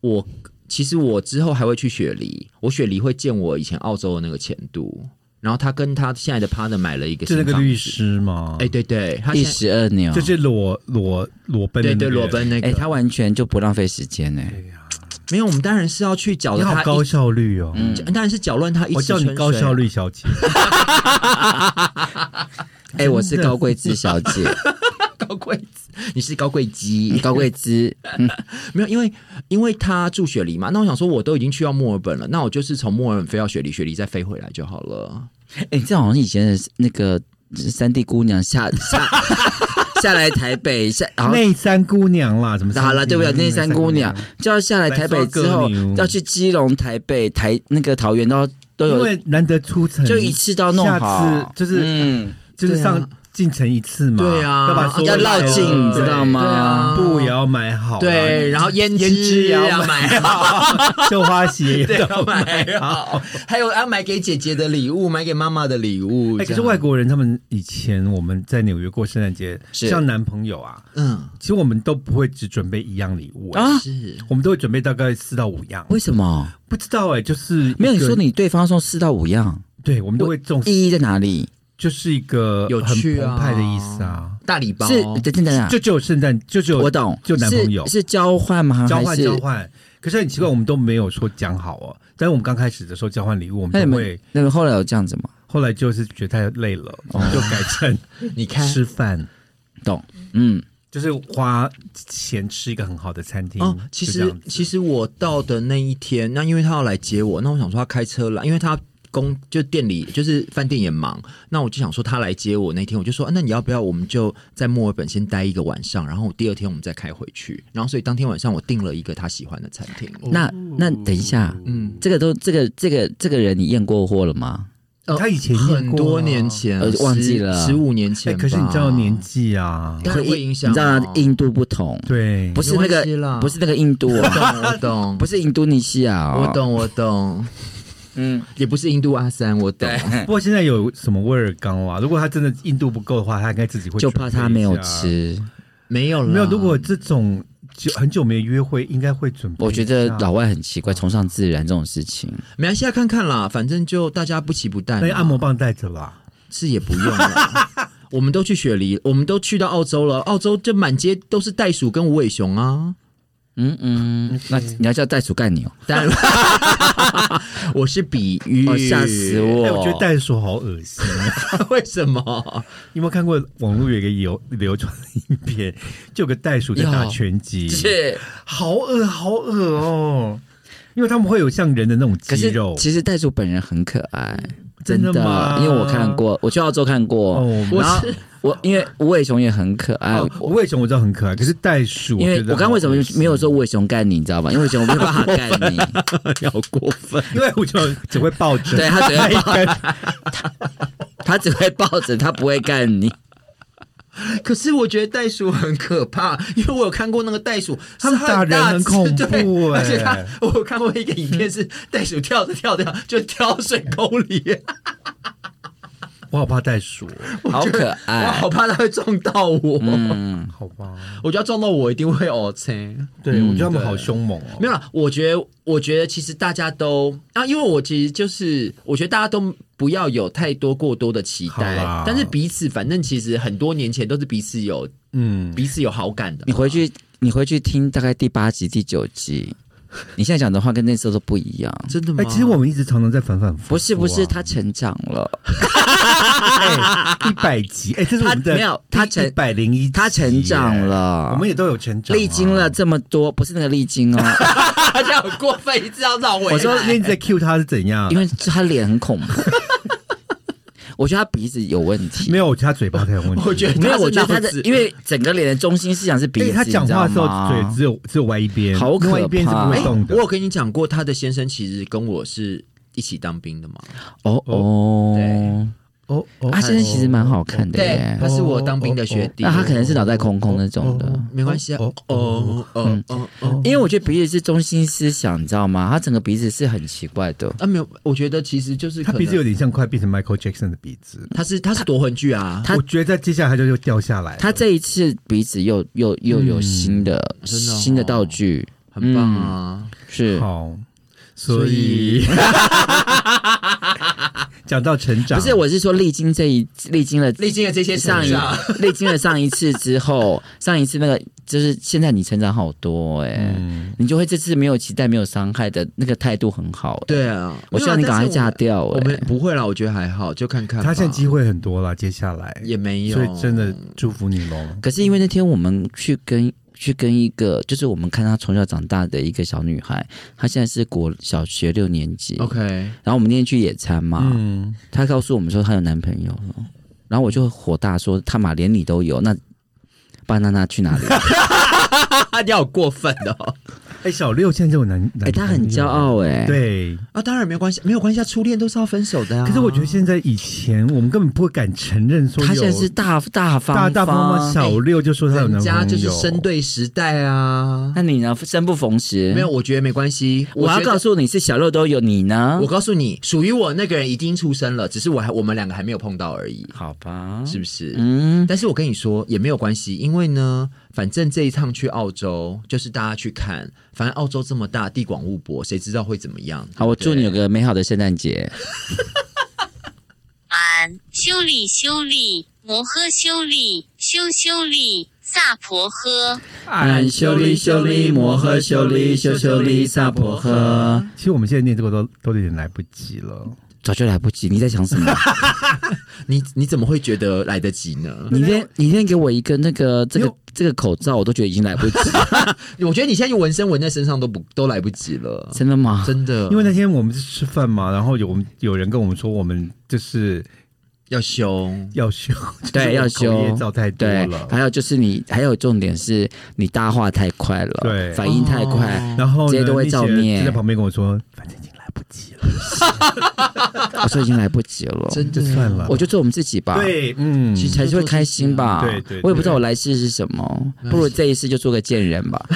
我其实我之后还会去雪梨，我雪梨会见我以前澳洲的那个前度，然后他跟他现在的 partner 买了一个是那个律师吗？哎、对对，他第十二年，就是裸裸裸奔的对对那个人裸奔那个，哎，他完全就不浪费时间呢。没有，我们当然是要去搅你了他高，效率哦！嗯当然是搅乱他一我叫你高效率小姐。哎，我是高贵姿小姐，高贵子，你是高贵鸡，高贵姿，没有，因为因为他住雪梨嘛，那我想说，我都已经去到墨尔本了，那我就是从墨尔本飞到雪梨，雪梨再飞回来就好了。哎，这好像以前的那个三 D 姑娘下下下来台北下，然后内山姑娘啦，怎么好了，对不对？内山姑娘。就要下来台北之后要去基隆、台北、台那个桃园都都有。因有，为难得出城，就一次都要弄好。下，次就是嗯，就是上进城一次嘛，对啊要把要的绕境，你知道对吗啊？布也要买好啊，对，然后胭胭脂脂也要要买好，绣花鞋也，要要买买好。好，还有要买给姐姐的礼物，买给妈妈的礼物。哎，可是外国人他们以前我们在纽约过圣诞节，像男朋友啊，嗯其实我们都不会只准备一样礼物啊，我们都会准备大概四到五样。为什么？不知道哎，就是没有你说你对方送四到五样，对，我们都会重视，意义在哪里？就是一个有趣啊澎湃的意思啊。大礼包，是等等等等，就只有圣诞，就只有我懂，就男朋友是是交换吗？交换交换，可是很奇怪，我们都没有说讲好哦。但是我们刚开始的时候交换礼物，我们们都会，那个后来有这样子吗？后来就是觉得太累了，我们就改成 你看，吃饭，懂？嗯，就是花钱吃一个很好的餐厅。哦，其实其实我到的那一天，那因为他要来接我，那我想说他开车来，因为他公就店里就是饭店也忙，那我就想说他来接我那天，我就说、啊那你要不要我们就在墨尔本先待一个晚上，然后第二天我们再开回去，然后所以当天晚上我订了一个他喜欢的餐厅。那那等一下，嗯，这个都这个这个这个人你验过货了吗？呃他以前啊。很多年前，呃忘记了。十五年哎，前吧、可是你知道年纪啊，当然会影响哦你知道印度不同，对，不是那个不是那个印度我哦，懂，我懂，不是印度尼西亚哦，我，懂，我懂，嗯，也不是印度阿三，我懂。不过现在有什么威尔刚啊？如果他真的硬度不够的话，他应该自己会就怕他没有。吃。没有啦没有，如果这种就很久没约会，应该会准备。我觉得老外很奇怪，崇尚自然这种事情。没关系，啊，看看啦，反正就大家不期不待嘛。那按摩棒带着吧。是也不用了。我们都去雪梨，我们都去到澳洲了，澳洲就满街都是袋鼠跟无尾熊啊。嗯嗯，那你要叫袋鼠干你哦，当然，我是比喻，哦吓死哎，我！我觉得袋鼠好恶心。为什么？你有没有看过网络有一个流流传的影片，就有个袋鼠在打拳击，是，好恶好恶哦。因为他们会有像人的那种可是肌肉，其实袋鼠本人很可爱，真的吗因为我看过，我去澳洲看过。哦，我然后是我因为无尾熊也很可爱，哦无尾熊我知道很可爱，可是袋鼠，因为我刚刚为什么没有说无尾熊干你，你知道吧？因为熊没有办法干你，好过分。因为我就只会抱着，对他只会抱抱，它只会抱着，他不会干你。可是我觉得袋鼠很可怕，因为我有看过那个袋鼠，它们是打人很恐怖而且它我有看过一个影片是袋鼠跳着跳着就跳水沟里，我好怕袋鼠哦，好可爱我好。怕它会撞到我，嗯，好吧？我觉得撞到我一定会哦青。对，嗯我觉得他们好凶猛哦。没有啦，我觉得，我觉得其实大家都啊，因为我其实就是，我觉得大家都不要有太多过多的期待，但是彼此，反正其实很多年前都是彼此有嗯，彼此有好感的。你回去，你回去听大概第八集、第九集，你现在讲的话跟那时候都不一样。真的吗？哎，其实我们一直常常在反反复复啊。不是不是，他成长了，一百集，哎，这是我们的没有他成一百零一，他成长，了，我们也都有成长啊，历经了这么多，不是那个历经哦，大家很过分，一直要绕回来。我说那你在 cue 他是怎样？因为他脸很恐怖。我觉得他鼻子有问题，没有，我觉得他嘴巴才有问题。我觉得没有，我觉得他的因为整个脸的中心思想是鼻子，他讲话的时候嘴只有只有歪一边，好可怕另外一边是不会动的我。有跟你讲过，他的先生其实跟我是一起当兵的嘛。哦哦，对哦哦他现在其实蛮好看的对耶，他是我当兵的学弟。那他可能是脑袋空空那种的。没关系啊。哦哦哦哦哦哦。因为我觉得鼻子是中心思想，你知道吗？他整个鼻子是很奇怪的。啊，没有，我觉得其实就是他鼻子有点像快变成 Michael Jackson 的鼻子。他是他是夺魂剧啊，他我觉得接下来他就又掉下来。他这一次鼻子又又又有新的、新的道具，很棒啊。是好，所以 讲到成长，不是？我是说历经这一历经了历经了这些上一历经了上一次之后，上一次那个就是现在你成长好多哎、嗯，你就会这次没有期待、没有伤害的那个态度很好、欸。对啊，我希望你赶快嫁掉、我哎，们不会啦，我觉得还好，就看看。他现在机会很多了，接下来也没有，所以真的祝福你喽。可是因为那天我们去跟去跟一个，就是我们看她从小长大的一个小女孩，她现在是国小学六年级。OK。然后我们那天去野餐嘛，嗯，她告诉我们说她有男朋友了，然后我就火大说他妈连你都有，那巴娜娜去哪里？你好过分哦！哎，小六现在就有男，哎、他很骄傲哎、，对。啊，当然没有关系，没有关系啊，初恋都是要分手的啊。可是我觉得现在以前我们根本不敢承认说他现在是大大方大大方方小六就说他有男人朋友，家就是生对时代啊。那你呢？生不逢时？没有，，我觉得没关系。我要告诉你是小六都有，你呢我？告诉你，属于我那个人已经出生了，只是我还我们两个还没有碰到而已，好吧，是不是？嗯，但是我跟你说也没有关系，因为呢，反正这一趟去澳洲就是大家去看，反正澳洲这么大，地广物博，谁知道会怎么样？好，我祝你有个美好的圣诞节。俺修理修理摩诃修理修修理萨婆诃。俺修利修利摩诃修利修修利萨婆诃。其实我们现在念这个都都有点来不及了。早就来不及，你在想什么？你你怎么会觉得来得及呢？你先你先给我一个那个这个这个口罩，我都觉得已经来不及，我觉得你现在纹身纹在身上都不都来不及了，真的吗？真的，因为那天我们是吃饭嘛，然后有我们有人跟我们说，我们就是要修，要修，对，要修照太多对了，。还有就是你，还有重点是你搭话太快了，对。反应太快，然后呢这些都会照那些人念就在旁边跟我说，反正已经来不及了，我说已经来不及了，真的算了。我就做我们自己吧，，对，嗯，其实才是会开心吧。对对对我也不知道我来世是什么，不如这一世就做个贱人吧。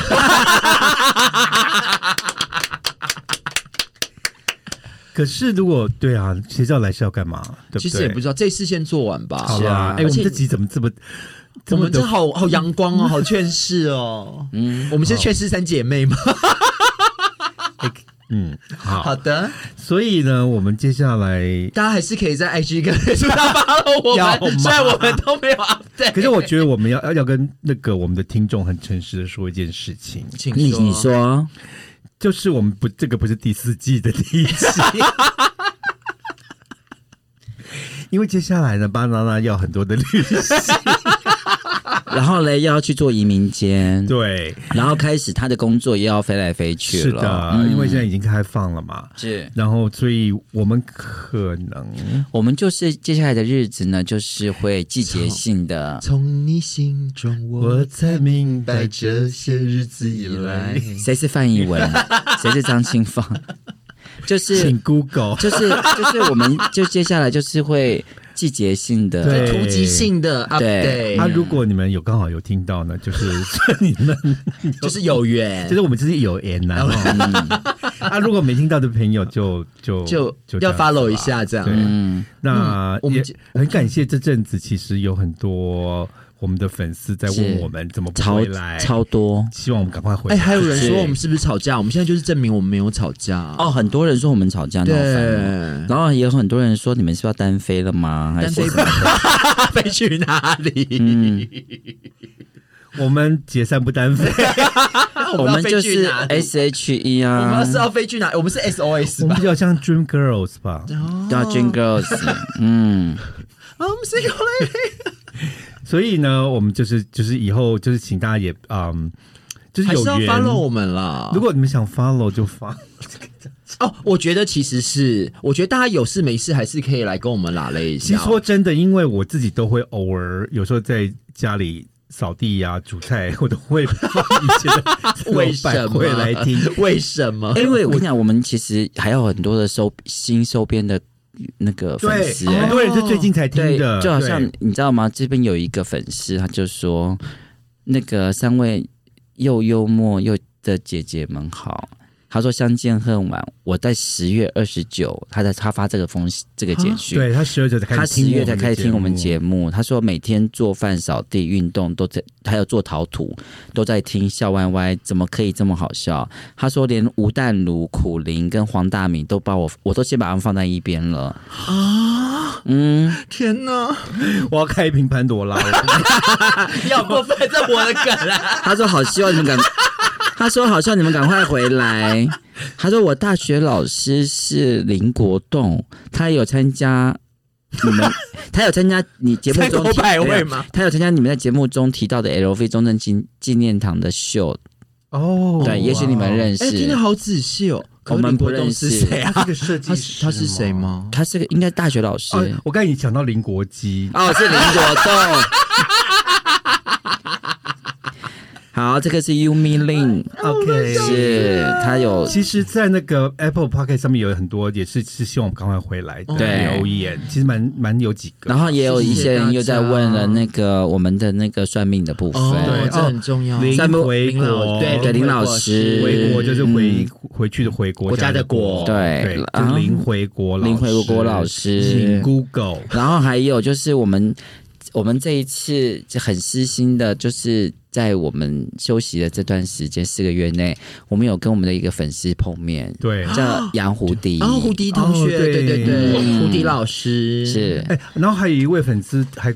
可是如果对啊，谁知道来世要干嘛？对不对？其实也不知道，这次先做完吧。好啦，是啊哎，我们这集怎么这么这我们么这好好阳光哦，好劝世哦。嗯，我们是劝世三姐妹吗？嗯好。好的，所以呢，我们接下来，大家还是可以在 IG 跟脸书上 follow 我们，虽然我们都没有 update。可是我觉得我们要要要跟那个我们的听众很诚实的说一件事情，请你你说，就是我们不这个不是第四季的第一集。因为接下来呢，巴娜娜要很多的旅行，然后嘞又要去做移民监，对，然后开始他的工作又要飞来飞去了，是的，嗯因为现在已经开放了嘛，是然后所以我们可能我们就是接下来的日子呢，就是会季节性的。从你心中我才明白这些日子以来，谁是范逸文？谁是张清芳？就是请 Google 就是就是我们就接下来就是会季节性的对。突击性的 update，啊，如果你们有刚好有听到呢，就是 你们 就是有缘。就，是我们就是有缘呐、哦。啊，如果没听到的朋友就就就这样要 follow 一下这样。对，嗯，那我们这很感谢这阵子，其实有很多我们的粉丝在问我们怎么不超回来，超多希望我们赶快回哎，来。还有人是说我们是不是吵架？我们现在就是证明我们没有吵架哦，很多人说我们吵架闹翻了，对，然后也有很多人说你们是要单飞了吗？还单飞是什么的？飞去哪里？嗯，我们解散不单飞，我们就要去是 S H E 啊我啊们是，要飞去哪？我们是 SOS 吧我们比？较像 Dream Girls 吧。对啊，Dream Girls，嗯，啊，我们是 Lady，所以呢，我们就是就是以后就是请大家也嗯，就是还是要有缘。follow 我们啦。如果你们想 follow 就 follow，哦，我觉得其实是，我觉得大家有事没事还是可以来跟我们拉 勒一其。实说真的，因为我自己都会偶尔有时候在家里扫地呀、煮菜，我都会放一些的 为什么会来听。为什么？因为我跟你讲，我们其实还有很多的收新收编的那个粉，丝、欸很多人是最近才听对，的，就好像你知道吗？这边有一个粉丝，他就说那个三位又幽默又的姐姐们好。他说相见恨晚，我在十月二十九，他在他发这个封这个简讯，对他十二九他十月才开始听我们节目，他说每天做饭、扫地、运动都在，还有做陶土都在听，笑歪歪，怎么可以这么好笑？他说连吴淡如、苦林跟黄大米都把我，我都先把他们放在一边了啊。嗯，天哪，我要开一瓶潘多拉。你好过分，这我的梗啊！他说好希望你们赶，他说好希望你们赶快回来。他说我大学老师是林国栋，他有参加你们，他有参加你节目中提三口百位吗？他有参加你们在节目中提到的 LV 中正纪纪念堂的秀，哦，对，也许你们认哎，听识得。好仔细哦。我们不认是识谁啊？他是个设计他师是他是谁？吗？他是个应该大学老师哦，我刚才你讲到林国基，哦，是林国栋。好，这个是 Yumi Lin，OK，是他有其实，在那个 Apple p o c k e t 上面有很多也是是希望我们赶快回来的对留言，其实蛮蛮有几个。然后也有一些人又在问了那个我们的那个算命的部分，对这很重要。林三不回国，对对林老师回国就是回回去的回国国家的国对对，然后就是林回国老林回国老师请 Google 然后还有就是我们我们这一次就很私心的，就是在我们休息的这段时间四个月内，我们有跟我们的一个粉丝碰面，对。叫杨胡迪，哦，胡迪同学，哦对。对对对，嗯胡迪老师。是。哎，然后还有一位粉丝还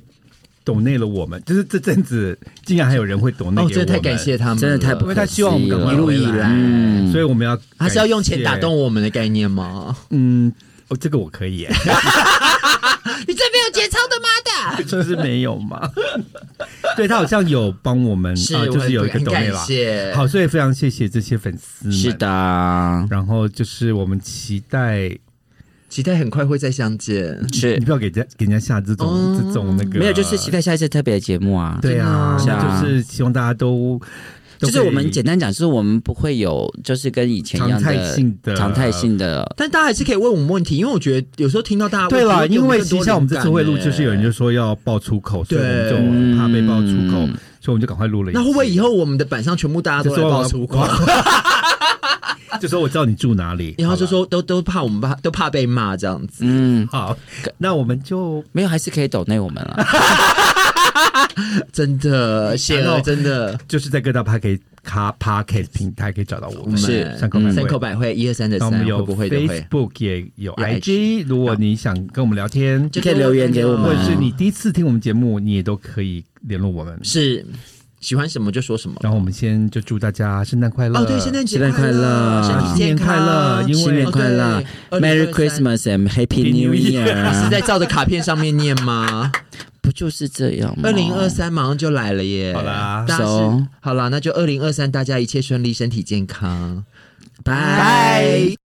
懂内了我们，就是这阵子竟然还有人会懂内哦，给我们，真的太感谢他们了，真的太不因为他希望我们一路以来。嗯。所以我们要他是要用钱打动我们的概念吗？嗯，哦，这个我可以耶，你这边有节操的妈的！就是没有嘛。对他好像有帮我们是，啊，就是有一个很感抖内啦。谢。好，所以非常谢谢这些粉丝。是，的，然后就是我们期待，期待很快会再相见。是你不要给人家给人家下这种、哦这种那个，没有，就是期待下一次特别的节目啊。对啊，就是希望大家都都就是我们简单讲，就是我们不会有，就是跟以前一样常态性的常态性的。但大家还是可以问我们问题，因为我觉得有时候听到大家对啦，了，因为其实像我们这次会录，欸就是有人就说要爆粗口，所以我们就怕被爆粗口，嗯所以我们就赶快录了一。那会不会以后我们的板上全部大家都爆粗口？就说我知道你住哪里，然后就说都都怕我们怕都怕被骂这样子。嗯，好，那我们就没有，还是可以抖内我们了。真的，谢了，真的。就是在各大 p a r k 卡 p a r k 平台可以找到我们，是三口百三口惠。百惠，一二三的三，会那我们有不会？Facebook 也有有 IG，如果你想跟我们聊天，就可以留言给我们或者是你第一次听我们节目，你也都可以联络我们。是喜欢什么就说什么。然后我们先就祝大家圣诞快乐哦，对，圣诞节快乐新年快乐因新年快乐，Merry Christmas and Happy New New Year 是在照着卡片上面念吗？不就是这样吗？二零二三马上就来了耶！好啦大家是 So 好啦，那就二零二三，大家一切顺利，身体健康，拜。拜。